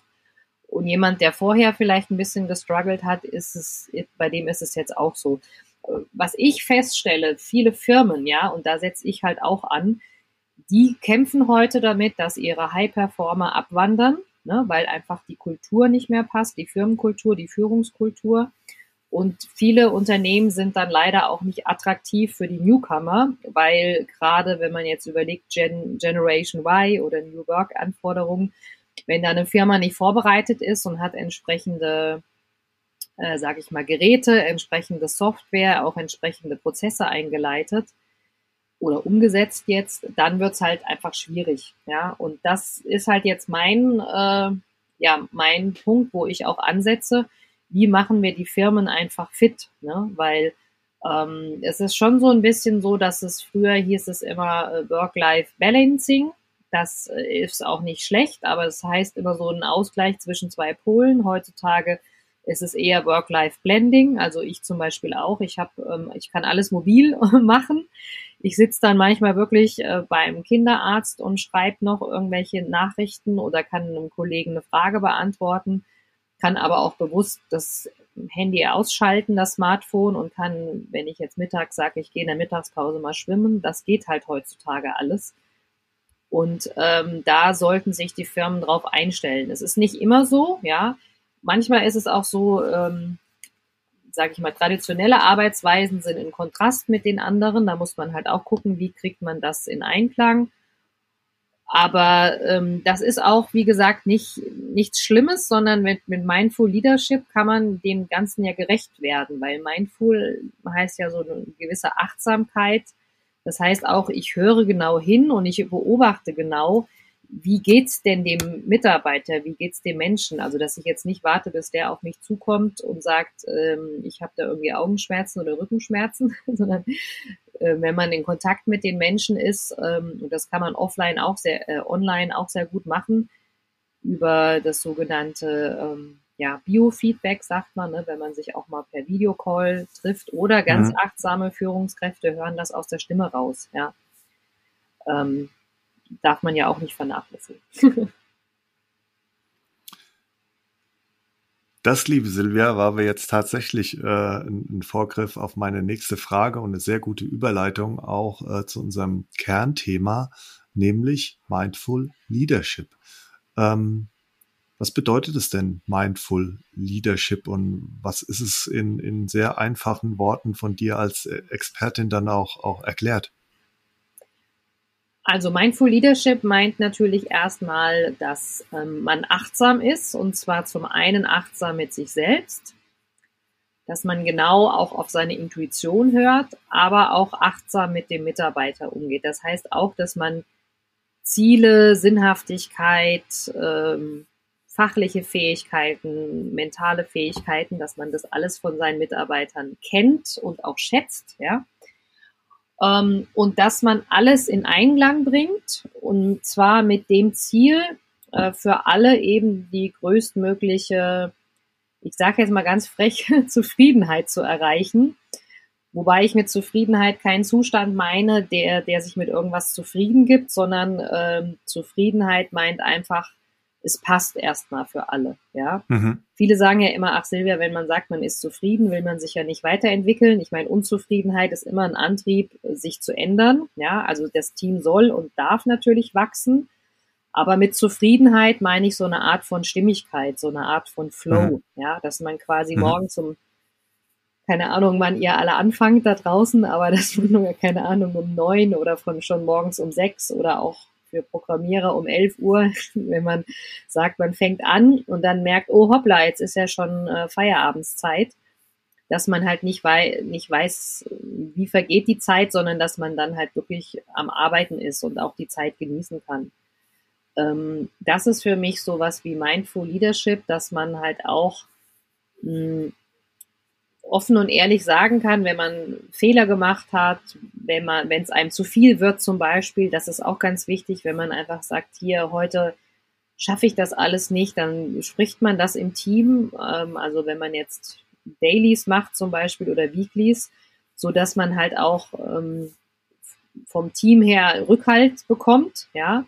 Und jemand, der vorher vielleicht ein bisschen gestruggelt hat, ist es, bei dem ist es jetzt auch so was ich feststelle, viele Firmen, ja, und da setze ich halt auch an, die kämpfen heute damit, dass ihre High-Performer abwandern, ne, weil einfach die Kultur nicht mehr passt, die Firmenkultur, die Führungskultur. Und viele Unternehmen sind dann leider auch nicht attraktiv für die Newcomer, weil gerade wenn man jetzt überlegt, Gen Generation Y oder New Work Anforderungen, wenn da eine Firma nicht vorbereitet ist und hat entsprechende äh, sage ich mal, Geräte, entsprechende Software, auch entsprechende Prozesse eingeleitet, oder umgesetzt jetzt, dann wird's halt einfach schwierig. Ja, und das ist halt jetzt mein, äh, ja, mein Punkt, wo ich auch ansetze. Wie machen wir die Firmen einfach fit? Ne? Weil ähm, es ist schon so ein bisschen so, dass es früher hieß es immer äh, Work-Life-Balancing. Das äh, ist auch nicht schlecht, aber es das heißt immer so ein Ausgleich zwischen zwei Polen. Heutzutage ist es eher Work-Life-Blending. Also ich zum Beispiel auch. Ich habe, ähm, ich kann alles mobil machen. Ich sitze dann manchmal wirklich äh, beim Kinderarzt und schreibe noch irgendwelche Nachrichten oder kann einem Kollegen eine Frage beantworten, kann aber auch bewusst das Handy ausschalten, das Smartphone und kann, wenn ich jetzt mittags sage, ich gehe in der Mittagspause mal schwimmen, das geht halt heutzutage alles. Und ähm, da sollten sich die Firmen drauf einstellen. Es ist nicht immer so, ja. Manchmal ist es auch so, ähm, sage ich mal, traditionelle Arbeitsweisen sind in Kontrast mit den anderen. Da muss man halt auch gucken, wie kriegt man das in Einklang. Aber ähm, das ist auch, wie gesagt, nicht nichts Schlimmes, sondern mit, mit Mindful Leadership kann man dem Ganzen ja gerecht werden, weil Mindful heißt ja so eine gewisse Achtsamkeit. Das heißt auch, ich höre genau hin und ich beobachte genau, wie geht's denn dem Mitarbeiter, wie geht's dem Menschen? Also, dass ich jetzt nicht warte, bis der auf mich zukommt und sagt, ähm, ich habe da irgendwie Augenschmerzen oder Rückenschmerzen, sondern äh, wenn man in Kontakt mit den Menschen ist, ähm, und das kann man offline auch sehr, äh, online auch sehr gut machen, über das sogenannte ähm, ja, Biofeedback, sagt man, ne, wenn man sich auch mal per Videocall trifft oder ganz mhm. achtsame Führungskräfte hören das aus der Stimme raus, ja. Ähm, darf man ja auch nicht vernachlässigen. Das, liebe Silvia, war wir jetzt tatsächlich äh, ein, Vorgriff auf meine nächste Frage und eine sehr gute Überleitung auch äh, zu unserem Kernthema, nämlich Mindful Leadership. Ähm, was bedeutet es denn Mindful Leadership und was ist es in, in sehr einfachen Worten von dir als Expertin dann auch, auch erklärt? Also Mindful Leadership meint natürlich erstmal, dass ähm, man achtsam ist und zwar zum einen achtsam mit sich selbst, dass man genau auch auf seine Intuition hört, aber auch achtsam mit dem Mitarbeiter umgeht. Das heißt auch, dass man Ziele, Sinnhaftigkeit, ähm, fachliche Fähigkeiten, mentale Fähigkeiten, dass man das alles von seinen Mitarbeitern kennt und auch schätzt, ja ähm, und dass man alles in Einklang bringt und zwar mit dem Ziel, äh, für alle eben die größtmögliche, ich sage jetzt mal ganz frech, Zufriedenheit zu erreichen. Wobei ich mit Zufriedenheit keinen Zustand meine, der, der sich mit irgendwas zufrieden gibt, sondern ähm, Zufriedenheit meint einfach es passt erstmal für alle. Ja. Mhm. Viele sagen ja immer, ach Silvia, wenn man sagt, man ist zufrieden, will man sich ja nicht weiterentwickeln. Ich meine, Unzufriedenheit ist immer ein Antrieb, sich zu ändern. Ja, also das Team soll und darf natürlich wachsen. Aber mit Zufriedenheit meine ich so eine Art von Stimmigkeit, so eine Art von Flow. Mhm. Ja, dass man quasi mhm. morgen zum keine Ahnung, wann ihr alle anfangt da draußen, aber dass man nur, keine Ahnung, um neun oder von schon morgens um sechs oder auch für Programmierer um 11 Uhr, wenn man sagt, man fängt an und dann merkt, oh hoppla, jetzt ist ja schon äh, Feierabendszeit, dass man halt nicht, wei nicht weiß, wie vergeht die Zeit, sondern dass man dann halt wirklich am Arbeiten ist und auch die Zeit genießen kann. Ähm, das ist für mich sowas wie Mindful Leadership, dass man halt auch mh, hm, offen und ehrlich sagen kann, wenn man Fehler gemacht hat, wenn man, wenn es einem zu viel wird zum Beispiel, das ist auch ganz wichtig, wenn man einfach sagt, hier heute schaffe ich das alles nicht, dann spricht man das im Team. Ähm, also wenn man jetzt Dailies macht zum Beispiel oder Weeklies, so dass man halt auch ähm, vom Team her Rückhalt bekommt, ja.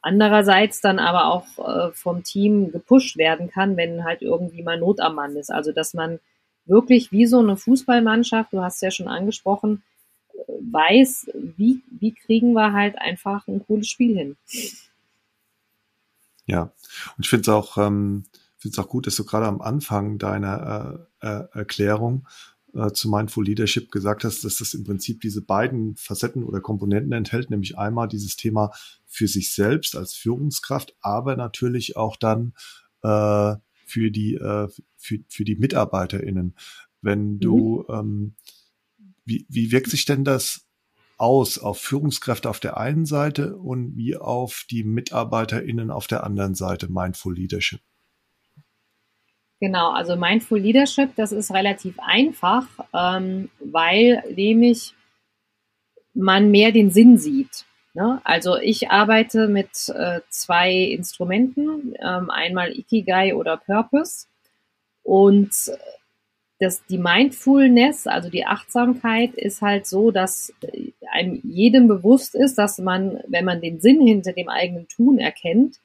Andererseits dann aber auch äh, vom Team gepusht werden kann, wenn halt irgendwie mal Not am Mann ist. Also dass man wirklich wie so eine Fußballmannschaft, du hast es ja schon angesprochen, weiß, wie, wie kriegen wir halt einfach ein cooles Spiel hin. Ja, und ich finde es auch, ähm, finde es auch gut, dass du gerade am Anfang deiner äh, äh, Erklärung äh, zu Mindful Leadership gesagt hast, dass das im Prinzip diese beiden Facetten oder Komponenten enthält, nämlich einmal dieses Thema für sich selbst als Führungskraft, aber natürlich auch dann äh, für die äh, für, für die MitarbeiterInnen. Wenn du, mhm. ähm, wie, wie wirkt sich denn das aus auf Führungskräfte auf der einen Seite und wie auf die MitarbeiterInnen auf der anderen Seite Mindful Leadership? Genau, also Mindful Leadership, das ist relativ einfach, ähm, weil nämlich man mehr den Sinn sieht. Ne? Also ich arbeite mit äh, zwei Instrumenten, ähm, einmal Ikigai oder Purpose. Und das, die Mindfulness, also die Achtsamkeit, ist halt so, dass einem jedem bewusst ist, dass man, wenn man den Sinn hinter dem eigenen Tun erkennt,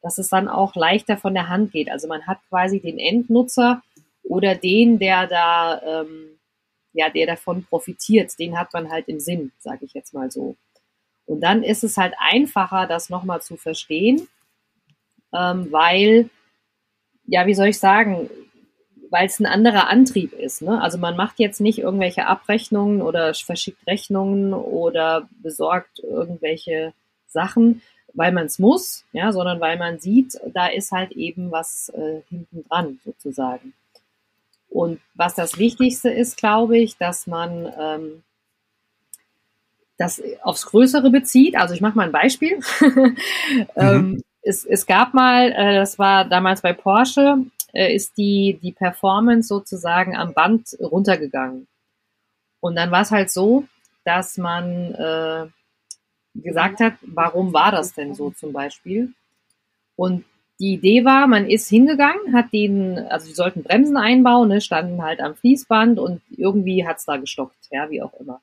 dass es dann auch leichter von der Hand geht. Also man hat quasi den Endnutzer oder den, der da, ähm, ja, der davon profitiert, den hat man halt im Sinn, sage ich jetzt mal so. Und dann ist es halt einfacher, das nochmal zu verstehen, ähm, weil, ja, wie soll ich sagen, weil es ein anderer Antrieb ist. Ne? Also man macht jetzt nicht irgendwelche Abrechnungen oder verschickt Rechnungen oder besorgt irgendwelche Sachen, weil man es muss, ja, sondern weil man sieht, da ist halt eben was äh, hinten dran sozusagen. Und was das Wichtigste ist, glaube ich, dass man ähm, das aufs Größere bezieht. Also ich mache mal ein Beispiel. ähm, mhm. es, es gab mal, äh, das war damals bei Porsche, äh, ist die, die Performance sozusagen am Band runtergegangen. Und dann war es halt so, dass man äh, gesagt hat, warum war das denn so zum Beispiel? Und die Idee war, man ist hingegangen, hat den, also die sollten Bremsen einbauen, ne, standen halt am Fließband und irgendwie hat's da gestockt, ja, wie auch immer.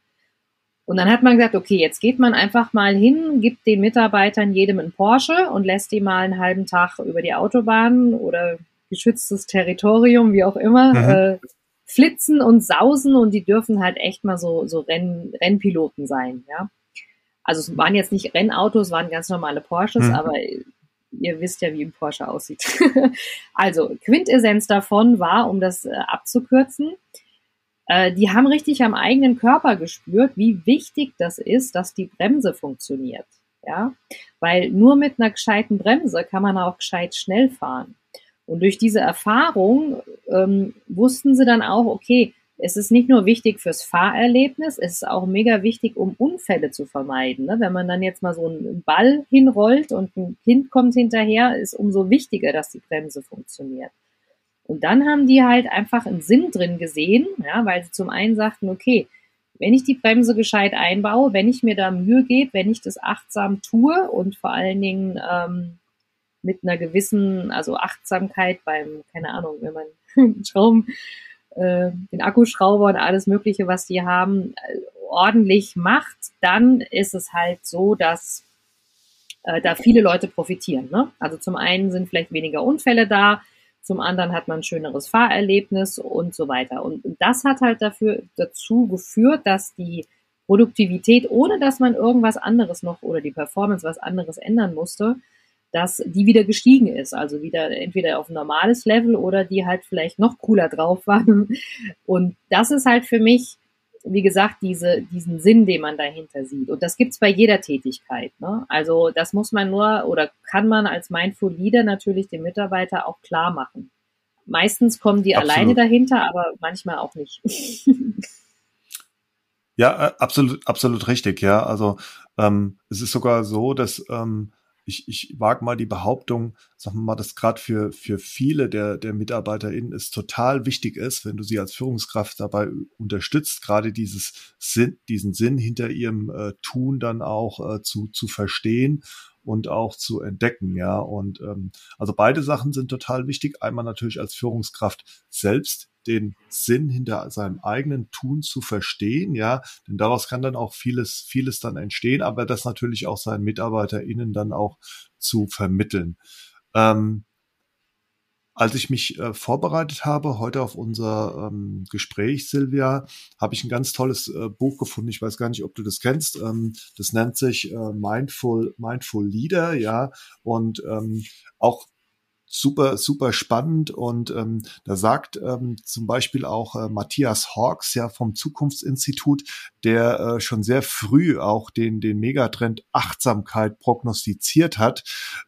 Und dann hat man gesagt, okay, jetzt geht man einfach mal hin, gibt den Mitarbeitern jedem einen Porsche und lässt die mal einen halben Tag über die Autobahn oder geschütztes Territorium, wie auch immer, mhm. äh, flitzen und sausen und die dürfen halt echt mal so, so Renn, Rennpiloten sein, ja. Also es waren jetzt nicht Rennautos, es waren ganz normale Porsches, mhm. aber ihr wisst ja, wie ein Porsche aussieht. also Quintessenz davon war, um das äh, abzukürzen, äh, die haben richtig am eigenen Körper gespürt, wie wichtig das ist, dass die Bremse funktioniert. Ja, weil nur mit einer gescheiten Bremse kann man auch gescheit schnell fahren. Und durch diese Erfahrung ähm, wussten sie dann auch, okay, es ist nicht nur wichtig fürs Fahrerlebnis, es ist auch mega wichtig, um Unfälle zu vermeiden. Ne? Wenn man dann jetzt mal so einen Ball hinrollt und ein Kind kommt hinterher, ist umso wichtiger, dass die Bremse funktioniert. Und dann haben die halt einfach einen Sinn drin gesehen, ja, weil sie zum einen sagten, okay, wenn ich die Bremse gescheit einbaue, wenn ich mir da Mühe gebe, wenn ich das achtsam tue und vor allen Dingen ähm, mit einer gewissen, also Achtsamkeit beim, keine Ahnung, wenn man Schrauben, äh, den Akkuschrauber und alles Mögliche, was die haben, äh, ordentlich macht, dann ist es halt so, dass äh, da viele Leute profitieren. Ne? Also zum einen sind vielleicht weniger Unfälle da, zum anderen hat man ein schöneres Fahrerlebnis und so weiter. Und das hat halt dafür, dazu geführt, dass die Produktivität, ohne dass man irgendwas anderes noch oder die Performance was anderes ändern musste, dass die wieder gestiegen ist. Also wieder entweder auf ein normales Level oder die halt vielleicht noch cooler drauf waren. Und das ist halt für mich wie gesagt, diese, diesen Sinn, den man dahinter sieht. Und das gibt's bei jeder Tätigkeit. Ne? Also das muss man nur oder kann man als Mindful Leader natürlich dem Mitarbeiter auch klar machen. Meistens kommen die absolut. alleine dahinter, aber manchmal auch nicht. ja, äh, absolut, absolut richtig. Ja, also ähm, es ist sogar so, dass ähm, ich, ich wage mal die Behauptung, sagen wir mal, dass gerade für, für viele der, der MitarbeiterInnen es total wichtig ist, wenn du sie als Führungskraft dabei unterstützt, gerade dieses Sinn, diesen Sinn hinter ihrem äh, Tun dann auch äh, zu, zu verstehen und auch zu entdecken, ja. Und ähm, also beide Sachen sind total wichtig. Einmal natürlich als Führungskraft selbst den Sinn hinter seinem eigenen Tun zu verstehen, ja, denn daraus kann dann auch vieles, vieles dann entstehen, aber das natürlich auch seinen MitarbeiterInnen dann auch zu vermitteln. Ähm, als ich mich äh, vorbereitet habe, heute auf unser ähm, Gespräch, Silvia, habe ich ein ganz tolles äh, Buch gefunden. Ich weiß gar nicht, ob du das kennst. Ähm, das nennt sich äh, Mindful, Mindful Leader, ja. Und ähm, auch super, super spannend und ähm, da sagt ähm, zum Beispiel auch äh, Matthias Hawks ja vom Zukunftsinstitut, der äh, schon sehr früh auch den, den Megatrend Achtsamkeit prognostiziert hat,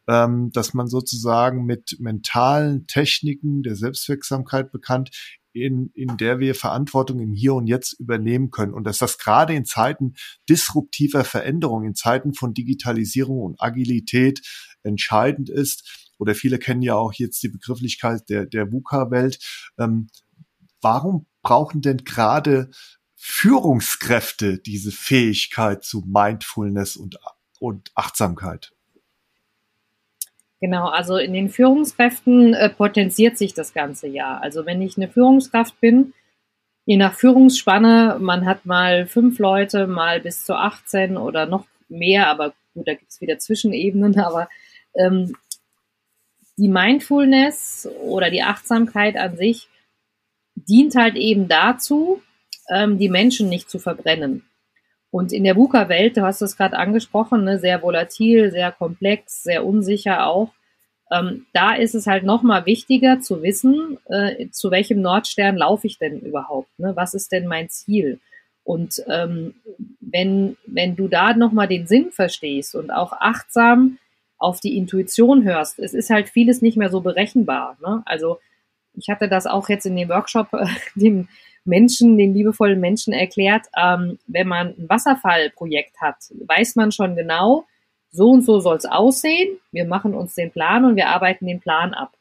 ähm, dass man sozusagen mit mentalen Techniken der Selbstwirksamkeit bekannt in, in der wir Verantwortung im Hier und Jetzt übernehmen können. Und dass das gerade in Zeiten disruptiver Veränderung, in Zeiten von Digitalisierung und Agilität entscheidend ist. Oder viele kennen ja auch jetzt die Begrifflichkeit der, der VUCA-Welt. Ähm, warum brauchen denn gerade Führungskräfte diese Fähigkeit zu Mindfulness und, und Achtsamkeit? Genau, also in den Führungskräften äh, potenziert sich das ganze Jahr. Also wenn ich eine Führungskraft bin, je nach Führungsspanne, man hat mal fünf Leute, mal bis zu 18 oder noch mehr, aber gut, da gibt es wieder Zwischenebenen, aber ähm, die Mindfulness oder die Achtsamkeit an sich dient halt eben dazu, ähm, die Menschen nicht zu verbrennen. Und in der VUCA-Welt, du hast es gerade angesprochen, ne, sehr volatil, sehr komplex, sehr unsicher auch. Ähm, da ist es halt nochmal wichtiger zu wissen, äh, zu welchem Nordstern laufe ich denn überhaupt? Ne? Was ist denn mein Ziel? Und ähm, wenn, wenn du da nochmal den Sinn verstehst und auch achtsam auf die Intuition hörst, es ist halt vieles nicht mehr so berechenbar. Ne? Also ich hatte das auch jetzt in dem Workshop, äh, dem Menschen, den liebevollen Menschen erklärt, ähm, wenn man ein Wasserfallprojekt hat, weiß man schon genau, so und so soll es aussehen. Wir machen uns den Plan und wir arbeiten den Plan ab.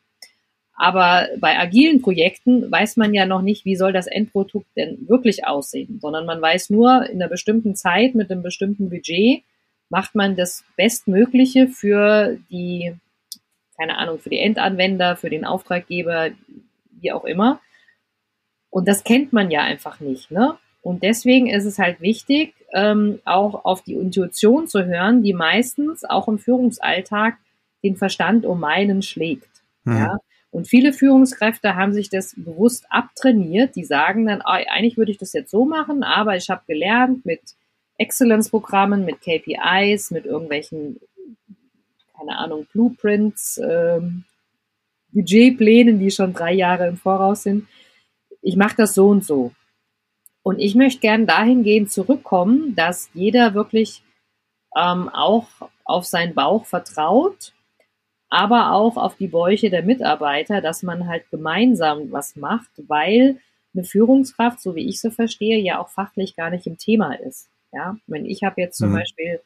Aber bei agilen Projekten weiß man ja noch nicht, wie soll das Endprodukt denn wirklich aussehen, sondern man weiß nur, in einer bestimmten Zeit mit einem bestimmten Budget macht man das Bestmögliche für die, keine Ahnung, für die Endanwender, für den Auftraggeber, wie auch immer. Und das kennt man ja einfach nicht. Ne? Und deswegen ist es halt wichtig, ähm, auch auf die Intuition zu hören, die meistens auch im Führungsalltag den Verstand um meinen schlägt. Mhm. Ja? Und viele Führungskräfte haben sich das bewusst abtrainiert. Die sagen dann, eigentlich würde ich das jetzt so machen, aber ich habe gelernt mit Excellence-Programmen, mit KPIs, mit irgendwelchen, keine Ahnung, Blueprints, ähm, Budgetplänen, die schon drei Jahre im Voraus sind, ich mache das so und so. Und ich möchte gerne dahingehend zurückkommen, dass jeder wirklich ähm, auch auf seinen Bauch vertraut, aber auch auf die Bäuche der Mitarbeiter, dass man halt gemeinsam was macht, weil eine Führungskraft, so wie ich sie verstehe, ja auch fachlich gar nicht im Thema ist. Ja, wenn ich habe jetzt zum mhm. Beispiel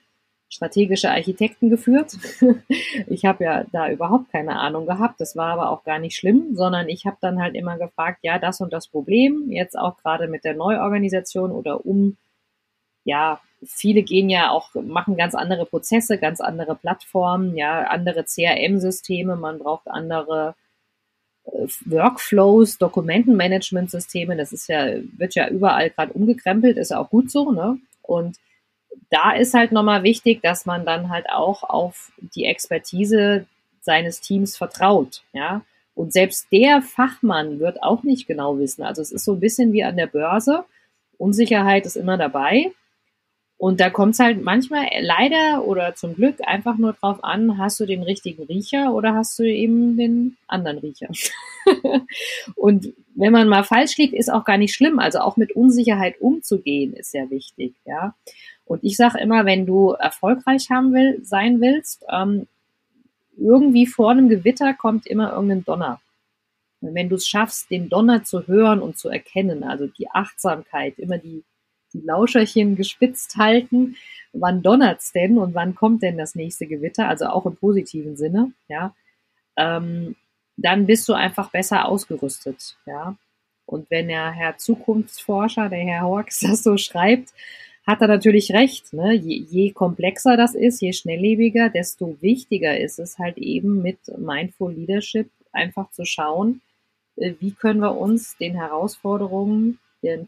strategische Architekten geführt. ich habe ja da überhaupt keine Ahnung gehabt. Das war aber auch gar nicht schlimm, sondern ich habe dann halt immer gefragt, ja, das und das Problem, jetzt auch gerade mit der Neuorganisation oder um, ja, viele gehen ja auch, machen ganz andere Prozesse, ganz andere Plattformen, ja, andere CRM-Systeme, man braucht andere äh, Workflows, Dokumentenmanagementsysteme, das ist ja, wird ja überall gerade umgekrempelt, ist ja auch gut so, ne? Und da ist halt nochmal wichtig, dass man dann halt auch auf die Expertise seines Teams vertraut, ja. Und selbst der Fachmann wird auch nicht genau wissen. Also es ist so ein bisschen wie an der Börse. Unsicherheit ist immer dabei. Und da kommt es halt manchmal leider oder zum Glück einfach nur drauf an, hast du den richtigen Riecher oder hast du eben den anderen Riecher. und wenn man mal falsch liegt, ist auch gar nicht schlimm. Also auch mit Unsicherheit umzugehen ist sehr wichtig, ja. Und ich sage immer, wenn du erfolgreich haben will, sein willst, ähm, irgendwie vor einem Gewitter kommt immer irgendein Donner. Und wenn du es schaffst, den Donner zu hören und zu erkennen, also die Achtsamkeit, immer die, die Lauscherchen gespitzt halten, wann donnert's denn und wann kommt denn das nächste Gewitter, also auch im positiven Sinne, ja, ähm, dann bist du einfach besser ausgerüstet, ja. Und wenn der Herr Zukunftsforscher, der Herr Hawks, das so schreibt, hat er natürlich recht. Ne? Je, je komplexer das ist, je schnelllebiger, desto wichtiger ist es halt eben mit Mindful Leadership einfach zu schauen, äh, wie können wir uns den Herausforderungen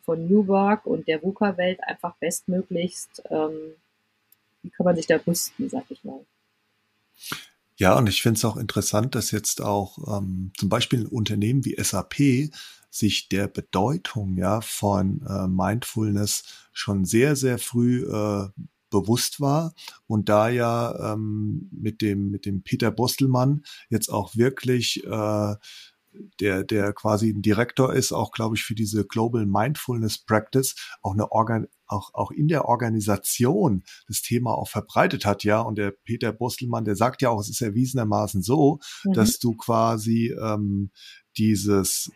von New Work und der VUCA-Welt einfach bestmöglichst, ähm, wie kann man sich da rüsten, sag ich mal. Ja, und ich finde es auch interessant, dass jetzt auch ähm, zum Beispiel ein Unternehmen wie SAP sich der Bedeutung ja von äh, Mindfulness schon sehr, sehr früh äh, bewusst war und da ja ähm, mit dem mit dem Peter Bostelmann jetzt auch wirklich äh, der, der quasi ein Direktor ist, auch glaube ich für diese Global Mindfulness Practice, auch eine Organ, auch, auch in der Organisation das Thema auch verbreitet hat, ja. Und der Peter Bostelmann, der sagt ja auch, es ist erwiesenermaßen so, mhm. dass du quasi ähm, dieses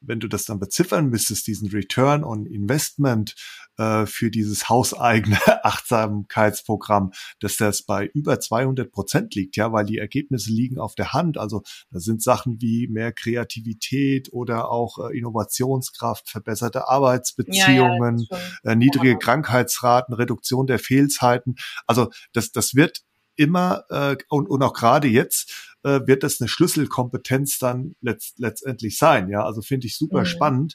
wenn du das dann beziffern müsstest, diesen Return on Investment äh, für dieses hauseigene Achtsamkeitsprogramm, dass das bei über 200 Prozent liegt, ja, weil die Ergebnisse liegen auf der Hand. Also da sind Sachen wie mehr Kreativität oder auch äh, Innovationskraft, verbesserte Arbeitsbeziehungen, ja, ja, äh, niedrige ja. Krankheitsraten, Reduktion der Fehlzeiten. Also das, das wird immer äh, und, und auch gerade jetzt äh, wird das eine Schlüsselkompetenz dann letzt, letztendlich sein. Ja, also finde ich super mhm. spannend.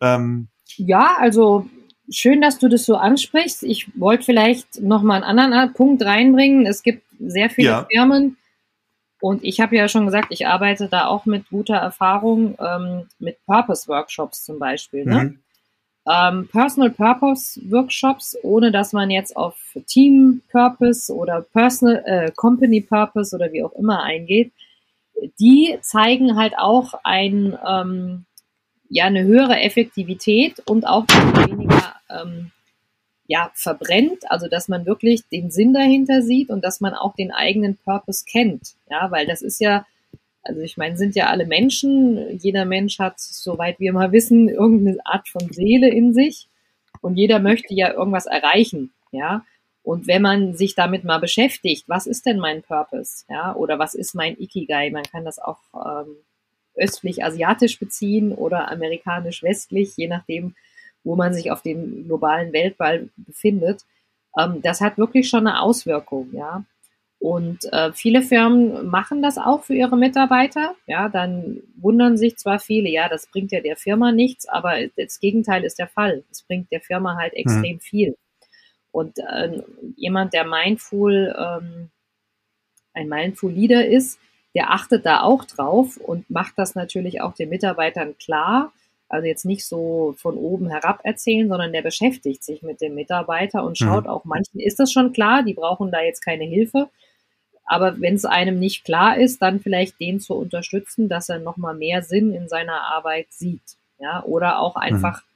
Ähm, ja, also schön, dass du das so ansprichst. Ich wollte vielleicht noch mal einen anderen Punkt reinbringen. Es gibt sehr viele ja. Firmen und ich habe ja schon gesagt, ich arbeite da auch mit guter Erfahrung ähm, mit Purpose Workshops zum Beispiel. Ne? Mhm. Ähm, Personal Purpose Workshops, ohne dass man jetzt auf Team Purpose oder Personal äh, Company Purpose oder wie auch immer eingeht, die zeigen halt auch ein ähm, ja eine höhere Effektivität und auch weniger ähm, ja verbrennt, also dass man wirklich den Sinn dahinter sieht und dass man auch den eigenen Purpose kennt, ja, weil das ist ja also ich meine, sind ja alle Menschen. Jeder Mensch hat, soweit wir mal wissen, irgendeine Art von Seele in sich. Und jeder möchte ja irgendwas erreichen, ja. Und wenn man sich damit mal beschäftigt, was ist denn mein Purpose, ja, oder was ist mein Ikigai? Man kann das auch ähm, östlich-asiatisch beziehen oder amerikanisch-westlich, je nachdem, wo man sich auf dem globalen Weltball befindet. Ähm, das hat wirklich schon eine Auswirkung, ja. Und äh, viele Firmen machen das auch für ihre Mitarbeiter. Ja, dann wundern sich zwar viele, ja, das bringt ja der Firma nichts, aber das Gegenteil ist der Fall. Es bringt der Firma halt mhm. extrem mhm. viel. Und äh, jemand, der mindful, ähm, ein mindful Leader ist, der achtet da auch drauf und macht das natürlich auch den Mitarbeitern klar. Also jetzt nicht so von oben herab erzählen, sondern der beschäftigt sich mit dem Mitarbeiter und schaut mhm. auch, manchen ist das schon klar, die brauchen da jetzt keine Hilfe. Aber wenn es einem nicht klar ist, dann vielleicht den zu unterstützen, dass er nochmal mehr Sinn in seiner Arbeit sieht. Ja, oder auch mhm. einfach mhm.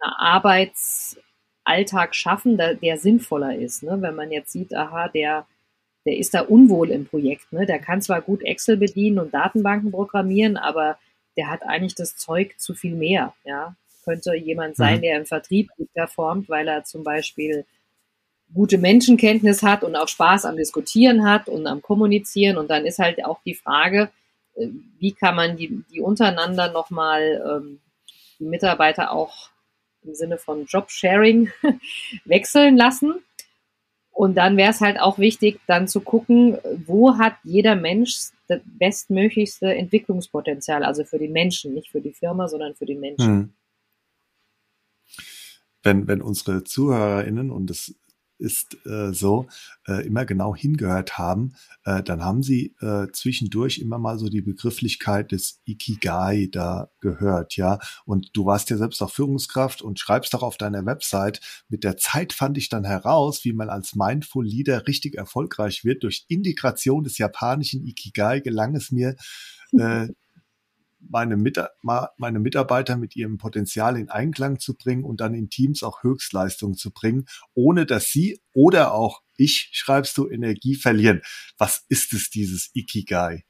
einen Arbeitsalltag schaffen, der, der sinnvoller ist. Ne? Wenn man jetzt sieht, aha, der, der ist da unwohl im Projekt. Ne? Der kann zwar gut Excel bedienen und Datenbanken programmieren, aber der hat eigentlich das Zeug zu viel mehr. Ja? Könnte jemand sein, mhm. der im Vertrieb gut performt, weil er zum Beispiel gute Menschenkenntnis hat und auch Spaß am Diskutieren hat und am Kommunizieren. Und dann ist halt auch die Frage, äh, wie kann man die, die untereinander nochmal ähm, die Mitarbeiter auch im Sinne von Jobsharing wechseln lassen. Und dann wäre es halt auch wichtig, dann zu gucken, wo hat jeder Mensch das bestmöglichste Entwicklungspotenzial, also für den Menschen, nicht für die Firma, sondern für den Menschen. Hm. Wenn, wenn unsere ZuhörerInnen, und das ist äh, so, äh, immer genau hingehört haben, äh, dann haben sie äh, zwischendurch immer mal so die Begrifflichkeit des Ikigai da gehört, ja. Und du warst ja selbst auch Führungskraft und schreibst doch auf deiner Website, mit der Zeit fand ich dann heraus, wie man als Mindful Leader richtig erfolgreich wird. Durch Integration des japanischen Ikigai gelang es mir, äh, meine, Mit meine Mitarbeiter mit ihrem Potenzial in Einklang zu bringen und dann in Teams auch Höchstleistungen zu bringen, ohne dass sie oder auch ich, schreibst du, Energie verlieren. Was ist es, dieses Ikigai?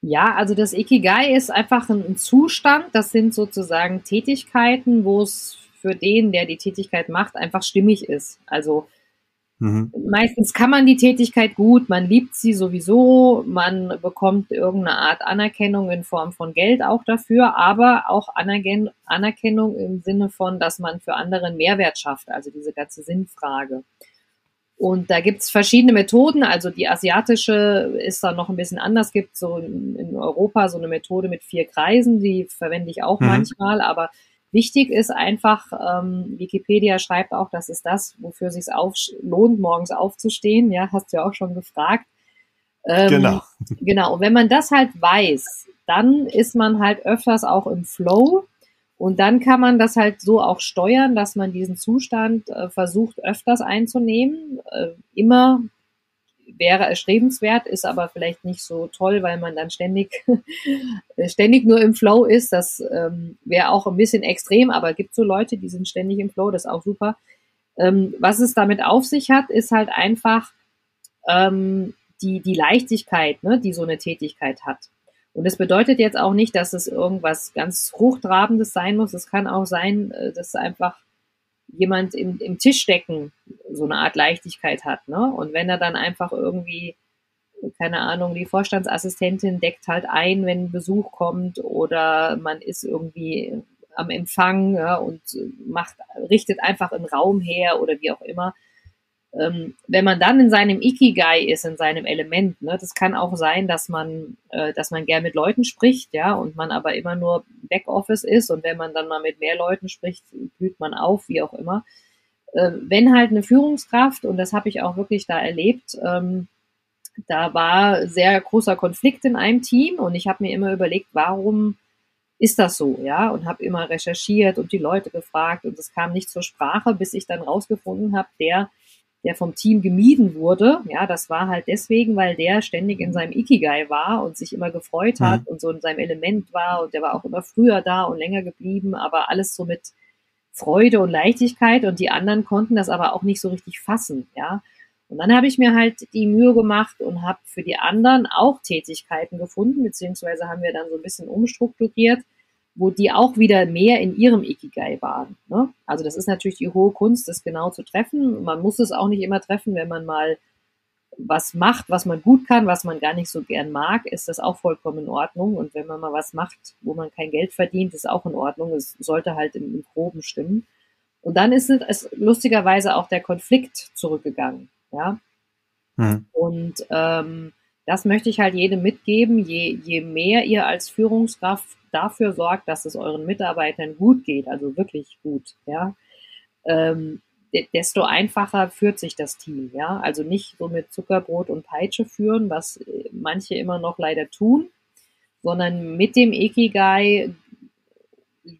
Ja, also das Ikigai ist einfach ein Zustand, das sind sozusagen Tätigkeiten, wo es für den, der die Tätigkeit macht, einfach stimmig ist. Also Mhm. Meistens kann man die Tätigkeit gut, man liebt sie sowieso, man bekommt irgendeine Art Anerkennung in Form von Geld auch dafür, aber auch Anerkennung im Sinne von, dass man für andere einen Mehrwert schafft, also diese ganze Sinnfrage. Und da gibt's verschiedene Methoden, also die asiatische ist da noch ein bisschen anders, gibt so in Europa so eine Methode mit vier Kreisen, die verwende ich auch mhm. manchmal, aber Wichtig ist einfach, ähm, Wikipedia schreibt auch, das ist das, wofür es sich lohnt, morgens aufzustehen. Ja, hast du ja auch schon gefragt. Ähm, genau. Genau. Und wenn man das halt weiß, dann ist man halt öfters auch im Flow. Und dann kann man das halt so auch steuern, dass man diesen Zustand äh, versucht öfters einzunehmen. Äh, immer wäre erstrebenswert, ist aber vielleicht nicht so toll, weil man dann ständig, ständig nur im Flow ist. Das ähm, wäre auch ein bisschen extrem, aber es gibt so Leute, die sind ständig im Flow, das ist auch super. Ähm, was es damit auf sich hat, ist halt einfach ähm, die, die Leichtigkeit, ne, die so eine Tätigkeit hat. Und es bedeutet jetzt auch nicht, dass es irgendwas ganz Hochtrabendes sein muss. Es kann auch sein, äh, dass einfach jemand im, im Tischdecken so eine Art Leichtigkeit hat. Ne? Und wenn er dann einfach irgendwie, keine Ahnung, die Vorstandsassistentin deckt halt ein, wenn Besuch kommt oder man ist irgendwie am Empfang ja, und macht, richtet einfach einen Raum her oder wie auch immer wenn man dann in seinem Ikigai ist, in seinem Element, ne, das kann auch sein, dass man, äh, dass man gern mit Leuten spricht, ja, und man aber immer nur Backoffice ist und wenn man dann mal mit mehr Leuten spricht, blüht man auf, wie auch immer. Äh, wenn halt eine Führungskraft, und das habe ich auch wirklich da erlebt, ähm, da war sehr großer Konflikt in einem Team und ich habe mir immer überlegt, warum ist das so, ja, und habe immer recherchiert und die Leute gefragt und es kam nicht zur Sprache, bis ich dann rausgefunden habe, der der vom Team gemieden wurde. Ja, das war halt deswegen, weil der ständig in seinem Ikigai war und sich immer gefreut hat mhm. und so in seinem Element war und der war auch immer früher da und länger geblieben, aber alles so mit Freude und Leichtigkeit und die anderen konnten das aber auch nicht so richtig fassen, ja. Und dann habe ich mir halt die Mühe gemacht und habe für die anderen auch Tätigkeiten gefunden, beziehungsweise haben wir dann so ein bisschen umstrukturiert, wo die auch wieder mehr in ihrem Ikigai waren. Ne? Also das ist natürlich die hohe Kunst, das genau zu treffen. Man muss es auch nicht immer treffen, wenn man mal was macht, was man gut kann, was man gar nicht so gern mag, ist das auch vollkommen in Ordnung. Und wenn man mal was macht, wo man kein Geld verdient, ist auch in Ordnung. Es sollte halt im, im Groben stimmen. Und dann ist es lustigerweise auch der Konflikt zurückgegangen. Ja. Hm. Und ähm, das möchte ich halt jedem mitgeben. Je, je mehr ihr als Führungskraft dafür sorgt, dass es euren Mitarbeitern gut geht, also wirklich gut, ja, ähm, desto einfacher führt sich das Team, ja. Also nicht so mit Zuckerbrot und Peitsche führen, was äh, manche immer noch leider tun, sondern mit dem Ikigai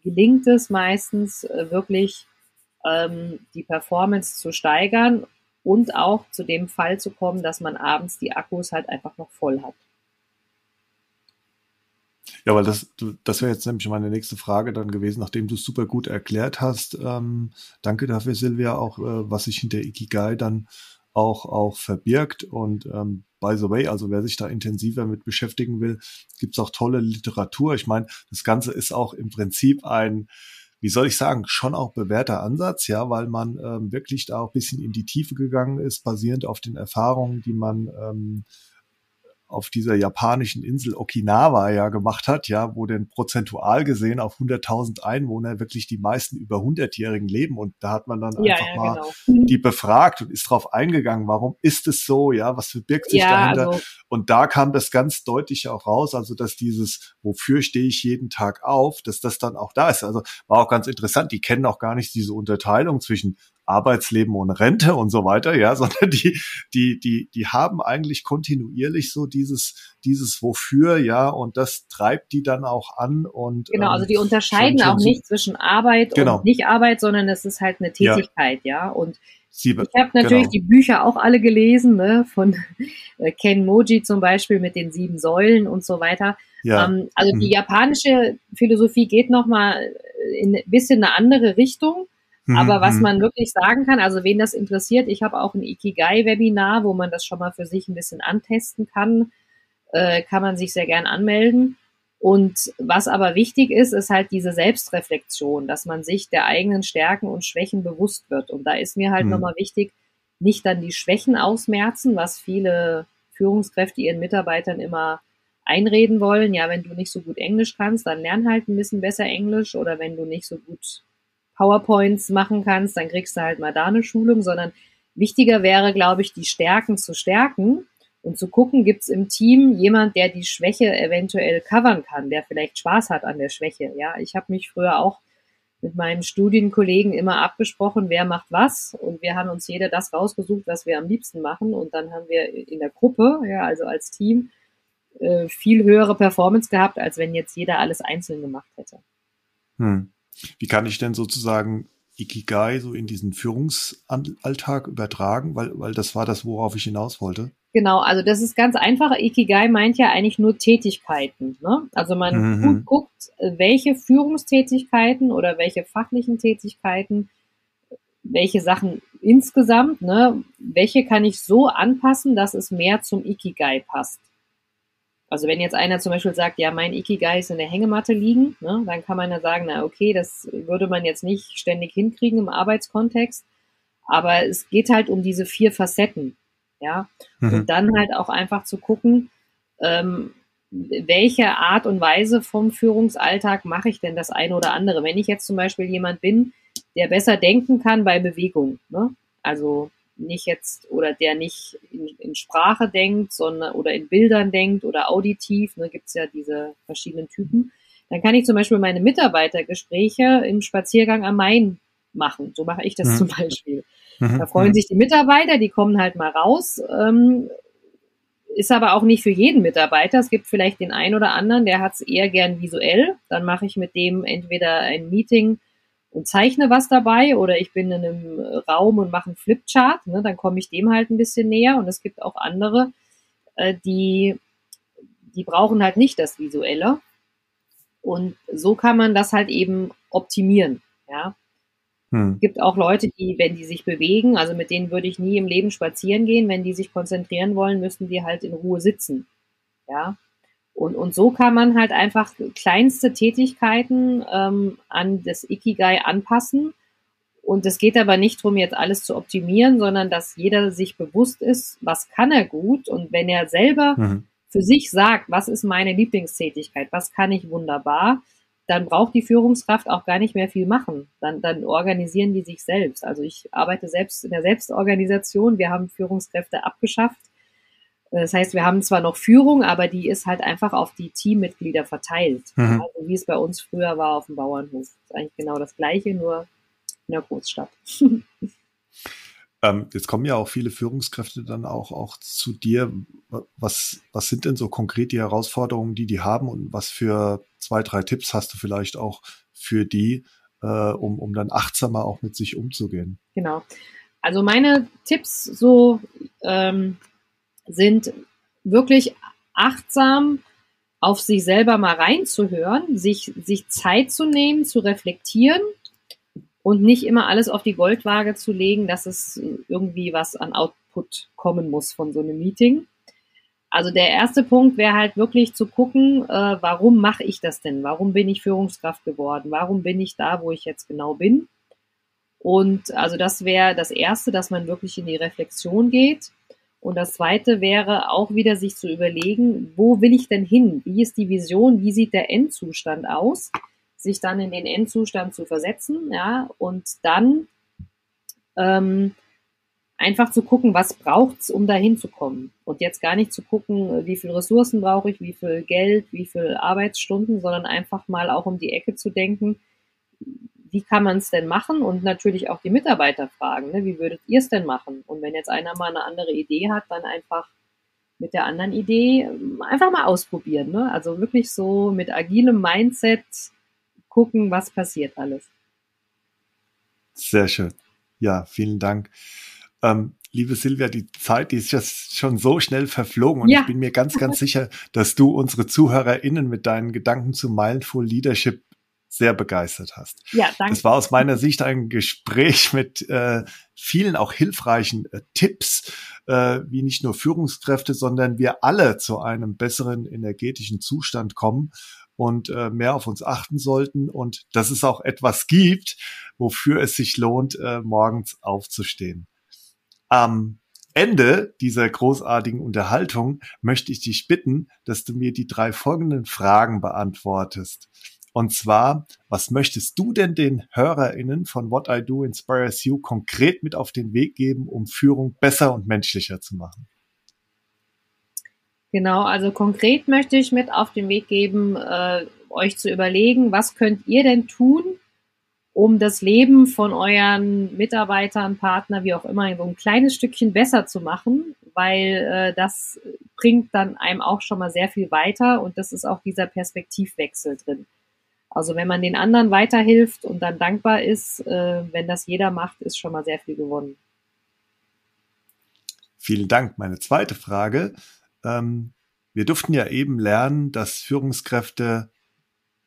gelingt es meistens äh, wirklich ähm, die Performance zu steigern und auch zu dem Fall zu kommen, dass man abends die Akkus halt einfach noch voll hat. Ja, weil das, das wäre jetzt nämlich meine nächste Frage dann gewesen, nachdem du es super gut erklärt hast. Ähm, danke dafür, Silvia, auch äh, was sich hinter Ikigai dann auch, auch verbirgt. Und ähm, by the way, also wer sich da intensiver mit beschäftigen will, gibt's auch tolle Literatur. Ich meine, das Ganze ist auch im Prinzip ein wie soll ich sagen, schon auch bewährter Ansatz, ja, weil man ähm, wirklich da auch bisschen in die Tiefe gegangen ist, basierend auf den Erfahrungen, die man ähm, auf dieser japanischen Insel Okinawa ja gemacht hat, ja, wo denn prozentual gesehen auf 100.000 Einwohner wirklich die meisten über 100-Jährigen leben. Und da hat man dann ja, einfach ja, mal genau. die befragt und ist drauf eingegangen, warum ist es so, ja, was verbirgt sich ja, dahinter? also, und da kam das ganz deutlich auch raus, also dass dieses, wofür stehe ich jeden Tag auf, dass das dann auch da ist, also war auch ganz interessant, die kennen auch gar nicht diese Unterteilung zwischen Arbeitsleben und Rente und so weiter, ja, sondern die, die, die, die haben eigentlich kontinuierlich so dieses, dieses Wofür, ja, und das treibt die dann auch an und. Genau, also die ähm, unterscheiden schon, schon auch nicht zwischen Arbeit genau. und Nicht-Arbeit, sondern es ist halt eine Tätigkeit, ja, ja? und ich habe natürlich genau. die Bücher auch alle gelesen, ne, von äh, Ken Moji zum Beispiel mit den sieben Säulen und so weiter. Ja. Ähm, also die mhm. japanische Philosophie geht nochmal in ein bisschen eine andere Richtung. Aber was mhm. man wirklich sagen kann, also wen das interessiert, ich habe auch ein Ikigai-Webinar, wo man das schon mal für sich ein bisschen antesten kann, äh, kann man sich sehr gern anmelden. Und was aber wichtig ist, ist halt diese Selbstreflexion, dass man sich der eigenen Stärken und Schwächen bewusst wird. Und da ist mir halt mhm. nochmal wichtig, nicht dann die Schwächen ausmerzen, was viele Führungskräfte ihren Mitarbeitern immer einreden wollen. Ja, wenn du nicht so gut Englisch kannst, dann lern halt ein bisschen besser Englisch oder wenn du nicht so gut PowerPoints machen kannst, dann kriegst du halt mal da eine Schulung, sondern wichtiger wäre, glaube ich, die Stärken zu stärken und zu gucken, gibt es im Team jemand, der die Schwäche eventuell covern kann, der vielleicht Spaß hat an der Schwäche. Ja, ich habe mich früher auch mit meinen Studienkollegen immer abgesprochen, wer macht was und wir haben uns jeder das rausgesucht, was wir am liebsten machen und dann haben wir in der Gruppe, ja, also als Team, äh, viel höhere Performance gehabt, als wenn jetzt jeder alles einzeln gemacht hätte. Hm. Wie kann ich denn sozusagen Ikigai so in diesen Führungsalltag übertragen? Weil, weil das war das, worauf ich hinaus wollte. Genau, also das ist ganz einfach. Ikigai meint ja eigentlich nur Tätigkeiten. Ne? Also man mhm. guckt, welche Führungstätigkeiten oder welche fachlichen Tätigkeiten, welche Sachen insgesamt, ne, welche kann ich so anpassen, dass es mehr zum Ikigai passt. Also wenn jetzt einer zum Beispiel sagt, ja, mein Ikigai ist in der Hängematte liegen, ne, dann kann man ja sagen, na okay, das würde man jetzt nicht ständig hinkriegen im Arbeitskontext. Aber es geht halt um diese vier Facetten, ja. Mhm. Und dann halt auch einfach zu gucken, ähm, welche Art und Weise vom Führungsalltag mache ich denn das eine oder andere? Wenn ich jetzt zum Beispiel jemand bin, der besser denken kann bei Bewegung, ne? also nicht jetzt oder der nicht in, in, Sprache denkt, sondern oder in Bildern denkt oder auditiv, ne, gibt es ja diese verschiedenen Typen, dann kann ich zum Beispiel meine Mitarbeitergespräche im Spaziergang am Main machen. So mache ich das mhm. zum Beispiel. Mhm. Da freuen mhm. sich die Mitarbeiter, die kommen halt mal raus. Ähm, ist aber auch nicht für jeden Mitarbeiter. Es gibt vielleicht den einen oder anderen, der hat es eher gern visuell. Dann mache ich mit dem entweder ein Meeting und zeichne was dabei oder ich bin in einem Raum und mache einen Flipchart, ne, dann komme ich dem halt ein bisschen näher und es gibt auch andere, äh, die, die brauchen halt nicht das Visuelle und so kann man das halt eben optimieren, ja. Hm. Gibt auch Leute, die, wenn die sich bewegen, also mit denen würde ich nie im Leben spazieren gehen, wenn die sich konzentrieren wollen, müssen die halt in Ruhe sitzen, ja. Und, und so kann man halt einfach kleinste Tätigkeiten ähm, an das Ikigai anpassen. Und es geht aber nicht darum, jetzt alles zu optimieren, sondern dass jeder sich bewusst ist, was kann er gut. Und wenn er selber mhm. für sich sagt, was ist meine Lieblingstätigkeit, was kann ich wunderbar, dann braucht die Führungskraft auch gar nicht mehr viel machen. Dann, dann organisieren die sich selbst. Also ich arbeite selbst in der Selbstorganisation. Wir haben Führungskräfte abgeschafft das heißt, wir haben zwar noch Führung, aber die ist halt einfach auf die Teammitglieder verteilt. Mhm. Also wie es bei uns früher war auf dem Bauernhof. Das ist eigentlich genau das Gleiche, nur in der Großstadt. ähm, jetzt kommen ja auch viele Führungskräfte dann auch, auch zu dir. Was, was sind denn so konkret die Herausforderungen, die die haben und was für zwei, drei Tipps hast du vielleicht auch für die, äh, um, um dann achtsamer auch mit sich umzugehen? Genau. Also meine Tipps so ähm, sind wirklich achtsam auf sich selber mal reinzuhören, sich, sich Zeit zu nehmen, zu reflektieren und nicht immer alles auf die Goldwaage zu legen, dass es irgendwie was an Output kommen muss von so einem Meeting. Also der erste Punkt wäre halt wirklich zu gucken, äh, warum mache ich das denn? Warum bin ich Führungskraft geworden? Warum bin ich da, wo ich jetzt genau bin? Und also das wäre das Erste, dass man wirklich in die Reflexion geht und das zweite wäre auch wieder sich zu überlegen, wo will ich denn hin? Wie ist die Vision? Wie sieht der Endzustand aus? Sich dann in den Endzustand zu versetzen, ja, und dann ähm, einfach zu gucken, was braucht's, um dahin zu kommen. Und jetzt gar nicht zu gucken, wie viel Ressourcen brauche ich, wie viel Geld, wie viel Arbeitsstunden, sondern einfach mal auch um die Ecke zu denken, wie kann man es denn machen? Und natürlich auch die Mitarbeiter fragen, ne? wie würdet ihr es denn machen? Und wenn jetzt einer mal eine andere Idee hat, dann einfach mit der anderen Idee ähm, einfach mal ausprobieren. Ne? Also wirklich so mit agilem Mindset gucken, was passiert alles. Sehr schön. Ja, vielen Dank. Ähm, liebe Silvia, die Zeit, die ist jetzt schon so schnell verflogen und ja. ich bin mir ganz, ganz sicher, dass du unsere ZuhörerInnen mit deinen Gedanken zu Mindful Leadership sehr begeistert hast. Ja, danke. Das war aus meiner Sicht ein Gespräch mit äh, vielen auch hilfreichen äh, Tipps, äh, wie nicht nur Führungskräfte, sondern wir alle zu einem besseren energetischen Zustand kommen und äh, mehr auf uns achten sollten und dass es auch etwas gibt, wofür es sich lohnt, äh, morgens aufzustehen. Am Ende dieser großartigen Unterhaltung möchte ich dich bitten, dass du mir die drei folgenden Fragen beantwortest. Und zwar, was möchtest du denn den HörerInnen von What I Do Inspires You konkret mit auf den Weg geben, um Führung besser und menschlicher zu machen? Genau, also konkret möchte ich mit auf den Weg geben, äh, euch zu überlegen, was könnt ihr denn tun, um das Leben von euren Mitarbeitern, Partner, wie auch immer, so ein kleines Stückchen besser zu machen, weil äh, das bringt dann einem auch schon mal sehr viel weiter und das ist auch dieser Perspektivwechsel drin. Also wenn man den anderen weiterhilft und dann dankbar ist, äh, wenn das jeder macht, ist schon mal sehr viel gewonnen. Vielen Dank. Meine zweite Frage. Ähm, wir durften ja eben lernen, dass Führungskräfte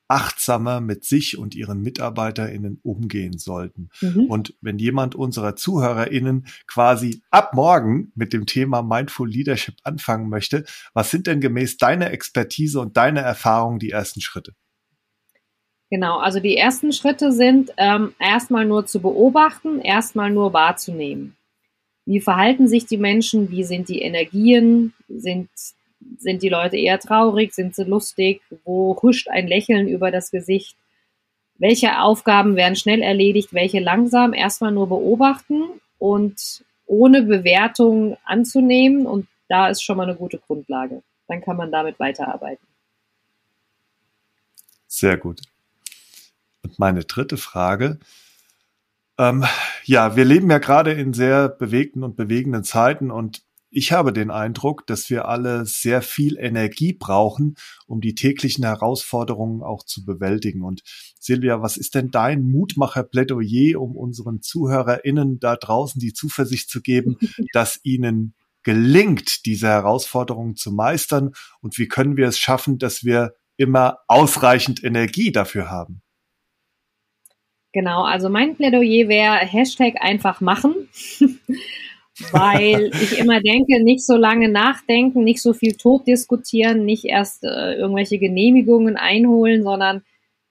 achtsamer mit sich und ihren MitarbeiterInnen umgehen sollten. Mhm. Und wenn jemand unserer ZuhörerInnen quasi ab morgen mit dem Thema Mindful Leadership anfangen möchte, was sind denn gemäß deiner Expertise und deiner Erfahrung die ersten Schritte? Genau, also die ersten Schritte sind ähm, erstmal nur zu beobachten, erstmal nur wahrzunehmen. Wie verhalten sich die Menschen? Wie sind die Energien? Sind sind die Leute eher traurig? Sind sie lustig? Wo huscht ein Lächeln über das Gesicht? Welche Aufgaben werden schnell erledigt? Welche langsam? Erstmal nur beobachten und ohne Bewertung anzunehmen. Und da ist schon mal eine gute Grundlage. Dann kann man damit weiterarbeiten. Sehr gut. Und meine dritte Frage. Ähm, ja, wir leben ja gerade in sehr bewegten und bewegenden Zeiten und ich habe den Eindruck, dass wir alle sehr viel Energie brauchen, um die täglichen Herausforderungen auch zu bewältigen. Und Silvia, was ist denn dein Mutmacher-Plädoyer, um unseren ZuhörerInnen da draußen die Zuversicht zu geben, dass ihnen gelingt, diese Herausforderungen zu meistern? Und wie können wir es schaffen, dass wir immer ausreichend Energie dafür haben? Genau, also mein Plädoyer wäre Hashtag einfach machen. weil ich immer denke, nicht so lange nachdenken, nicht so viel tot diskutieren, nicht erst äh, irgendwelche Genehmigungen einholen, sondern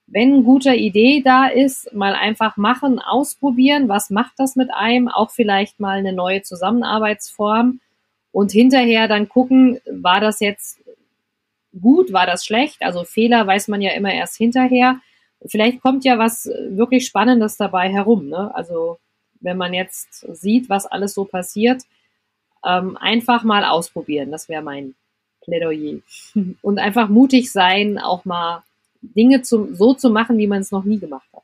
wenn eine gute Idee da ist, mal einfach machen, ausprobieren, was macht das mit einem, auch vielleicht mal eine neue Zusammenarbeitsform und hinterher dann gucken, war das jetzt gut, war das schlecht, also Fehler weiß man ja immer erst hinterher. Vielleicht kommt ja was wirklich Spannendes dabei herum, ne? Also wenn man jetzt sieht, was alles so passiert, ähm, einfach mal ausprobieren. Das wäre mein Plädoyer. Und einfach mutig sein, auch mal Dinge zu, so zu machen, wie man es noch nie gemacht hat.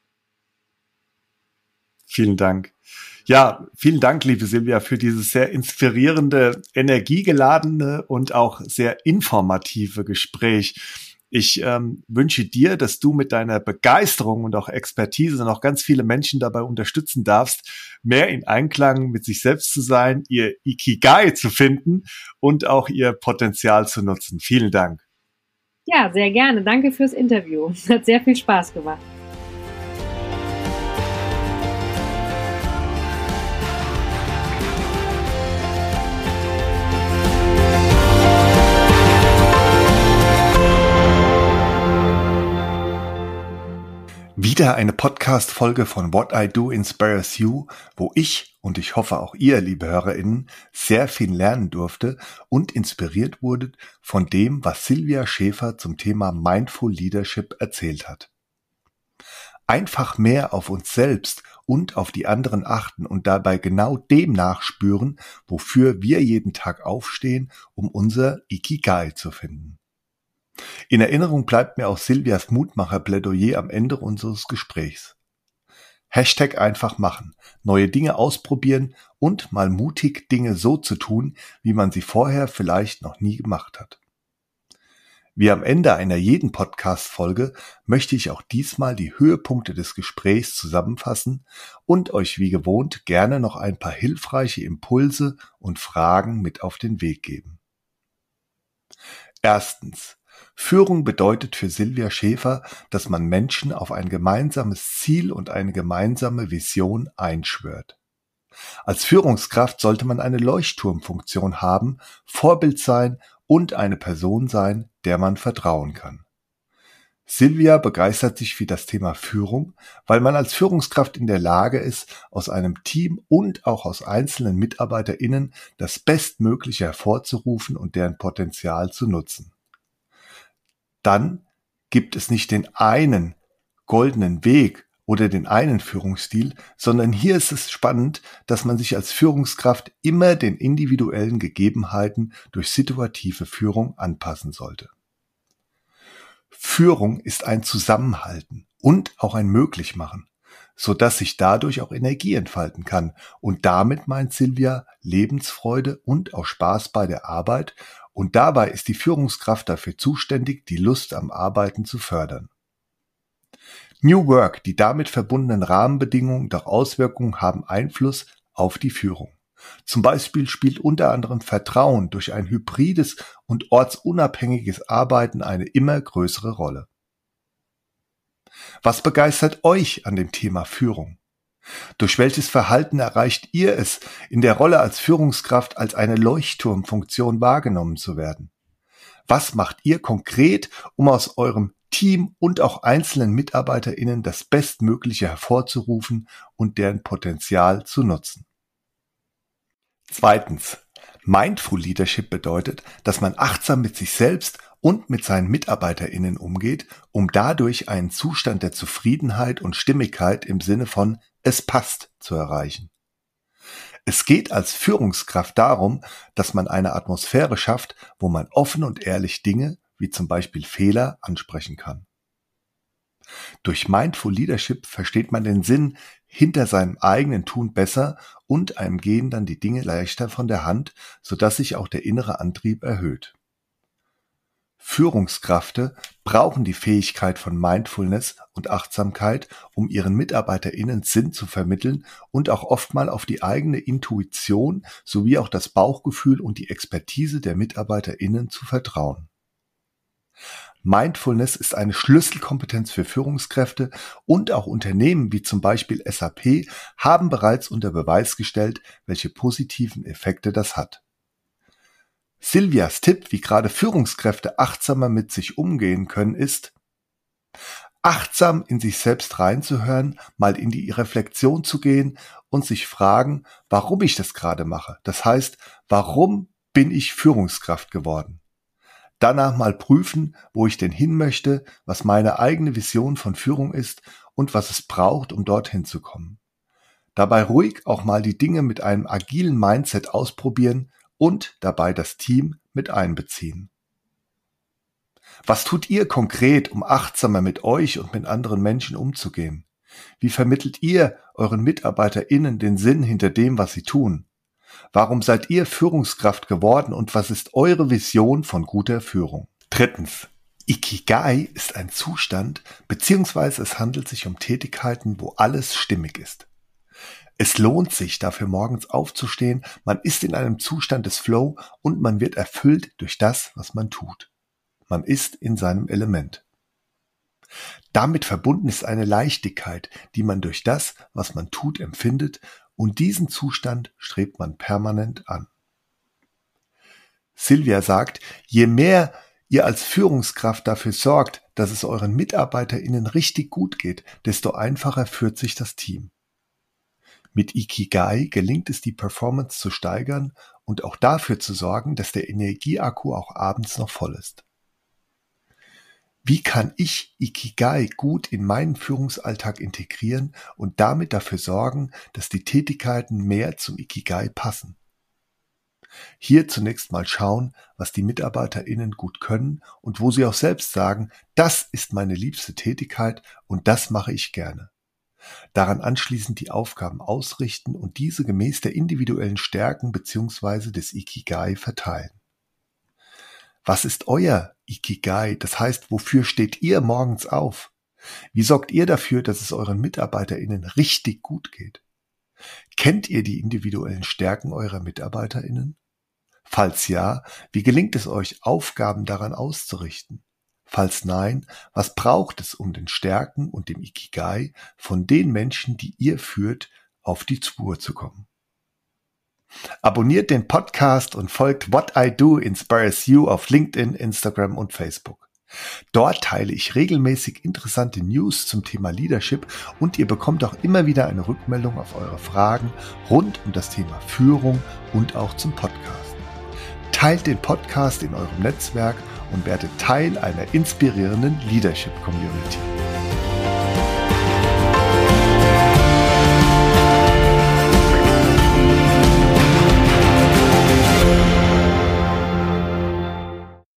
Vielen Dank. Ja, vielen Dank, liebe Silvia, für dieses sehr inspirierende, energiegeladene und auch sehr informative Gespräch. Ich ähm, wünsche dir, dass du mit deiner Begeisterung und auch Expertise noch ganz viele Menschen dabei unterstützen darfst, mehr in Einklang mit sich selbst zu sein, ihr Ikigai zu finden und auch ihr Potenzial zu nutzen. Vielen Dank. Ja, sehr gerne. Danke fürs Interview. Hat sehr viel Spaß gemacht. Wieder eine Podcast-Folge von What I Do Inspires You, wo ich und ich hoffe auch ihr, liebe HörerInnen, sehr viel lernen durfte und inspiriert wurde von dem, was Silvia Schäfer zum Thema Mindful Leadership erzählt hat. Einfach mehr auf uns selbst und auf die anderen achten und dabei genau dem nachspüren, wofür wir jeden Tag aufstehen, um unser Ikigai zu finden. In Erinnerung bleibt mir auch Silvias Mutmacher-Plädoyer am Ende unseres Gesprächs. Hashtag einfach machen, neue Dinge ausprobieren und mal mutig Dinge so zu tun, wie man sie vorher vielleicht noch nie gemacht hat. Wie am Ende einer jeden Podcast-Folge möchte ich auch diesmal die Höhepunkte des Gesprächs zusammenfassen und euch wie gewohnt gerne noch ein paar hilfreiche Impulse und Fragen mit auf den Weg geben. Erstens. Führung bedeutet für Silvia Schäfer, dass man Menschen auf ein gemeinsames Ziel und eine gemeinsame Vision einschwört. Als Führungskraft sollte man eine Leuchtturmfunktion haben, Vorbild sein und eine Person sein, der man vertrauen kann. Silvia begeistert sich für das Thema Führung, weil man als Führungskraft in der Lage ist, aus einem Team und auch aus einzelnen MitarbeiterInnen das Bestmögliche hervorzurufen und deren Potenzial zu nutzen dann gibt es nicht den einen goldenen Weg oder den einen Führungsstil, sondern hier ist es spannend, dass man sich als Führungskraft immer den individuellen Gegebenheiten durch situative Führung anpassen sollte. Führung ist ein Zusammenhalten und auch ein Möglichmachen, so dass sich dadurch auch Energie entfalten kann und damit meint Silvia Lebensfreude und auch Spaß bei der Arbeit und dabei ist die Führungskraft dafür zuständig, die Lust am Arbeiten zu fördern. New Work, die damit verbundenen Rahmenbedingungen doch Auswirkungen haben Einfluss auf die Führung. Zum Beispiel spielt unter anderem Vertrauen durch ein hybrides und ortsunabhängiges Arbeiten eine immer größere Rolle. Was begeistert euch an dem Thema Führung? Durch welches Verhalten erreicht ihr es, in der Rolle als Führungskraft als eine Leuchtturmfunktion wahrgenommen zu werden? Was macht ihr konkret, um aus eurem Team und auch einzelnen MitarbeiterInnen das Bestmögliche hervorzurufen und deren Potenzial zu nutzen? Zweitens. Mindful Leadership bedeutet, dass man achtsam mit sich selbst und mit seinen MitarbeiterInnen umgeht, um dadurch einen Zustand der Zufriedenheit und Stimmigkeit im Sinne von es passt zu erreichen. Es geht als Führungskraft darum, dass man eine Atmosphäre schafft, wo man offen und ehrlich Dinge, wie zum Beispiel Fehler, ansprechen kann. Durch Mindful Leadership versteht man den Sinn hinter seinem eigenen Tun besser und einem gehen dann die Dinge leichter von der Hand, sodass sich auch der innere Antrieb erhöht. Führungskräfte brauchen die Fähigkeit von Mindfulness und Achtsamkeit, um ihren MitarbeiterInnen Sinn zu vermitteln und auch oftmal auf die eigene Intuition sowie auch das Bauchgefühl und die Expertise der MitarbeiterInnen zu vertrauen. Mindfulness ist eine Schlüsselkompetenz für Führungskräfte und auch Unternehmen wie zum Beispiel SAP haben bereits unter Beweis gestellt, welche positiven Effekte das hat. Silvias Tipp, wie gerade Führungskräfte achtsamer mit sich umgehen können, ist, achtsam in sich selbst reinzuhören, mal in die Reflexion zu gehen und sich fragen, warum ich das gerade mache. Das heißt, warum bin ich Führungskraft geworden? Danach mal prüfen, wo ich denn hin möchte, was meine eigene Vision von Führung ist und was es braucht, um dorthin zu kommen. Dabei ruhig auch mal die Dinge mit einem agilen Mindset ausprobieren und dabei das Team mit einbeziehen. Was tut ihr konkret, um achtsamer mit euch und mit anderen Menschen umzugehen? Wie vermittelt ihr euren MitarbeiterInnen den Sinn hinter dem, was sie tun? Warum seid ihr Führungskraft geworden und was ist eure Vision von guter Führung? Drittens. Ikigai ist ein Zustand, beziehungsweise es handelt sich um Tätigkeiten, wo alles stimmig ist. Es lohnt sich, dafür morgens aufzustehen, man ist in einem Zustand des Flow und man wird erfüllt durch das, was man tut. Man ist in seinem Element. Damit verbunden ist eine Leichtigkeit, die man durch das, was man tut, empfindet, und diesen Zustand strebt man permanent an. Silvia sagt, je mehr ihr als Führungskraft dafür sorgt, dass es euren MitarbeiterInnen richtig gut geht, desto einfacher führt sich das Team. Mit Ikigai gelingt es, die Performance zu steigern und auch dafür zu sorgen, dass der Energieakku auch abends noch voll ist. Wie kann ich Ikigai gut in meinen Führungsalltag integrieren und damit dafür sorgen, dass die Tätigkeiten mehr zum Ikigai passen? Hier zunächst mal schauen, was die MitarbeiterInnen gut können und wo sie auch selbst sagen, das ist meine liebste Tätigkeit und das mache ich gerne. Daran anschließend die Aufgaben ausrichten und diese gemäß der individuellen Stärken bzw. des Ikigai verteilen. Was ist euer Ikigai? Das heißt, wofür steht ihr morgens auf? Wie sorgt ihr dafür, dass es euren MitarbeiterInnen richtig gut geht? Kennt ihr die individuellen Stärken eurer MitarbeiterInnen? Falls ja, wie gelingt es euch, Aufgaben daran auszurichten? Falls nein, was braucht es, um den Stärken und dem Ikigai von den Menschen, die ihr führt, auf die Spur zu kommen? Abonniert den Podcast und folgt What I Do Inspires You auf LinkedIn, Instagram und Facebook. Dort teile ich regelmäßig interessante News zum Thema Leadership und ihr bekommt auch immer wieder eine Rückmeldung auf eure Fragen rund um das Thema Führung und auch zum Podcast. Teilt den Podcast in eurem Netzwerk und werde Teil einer inspirierenden Leadership Community.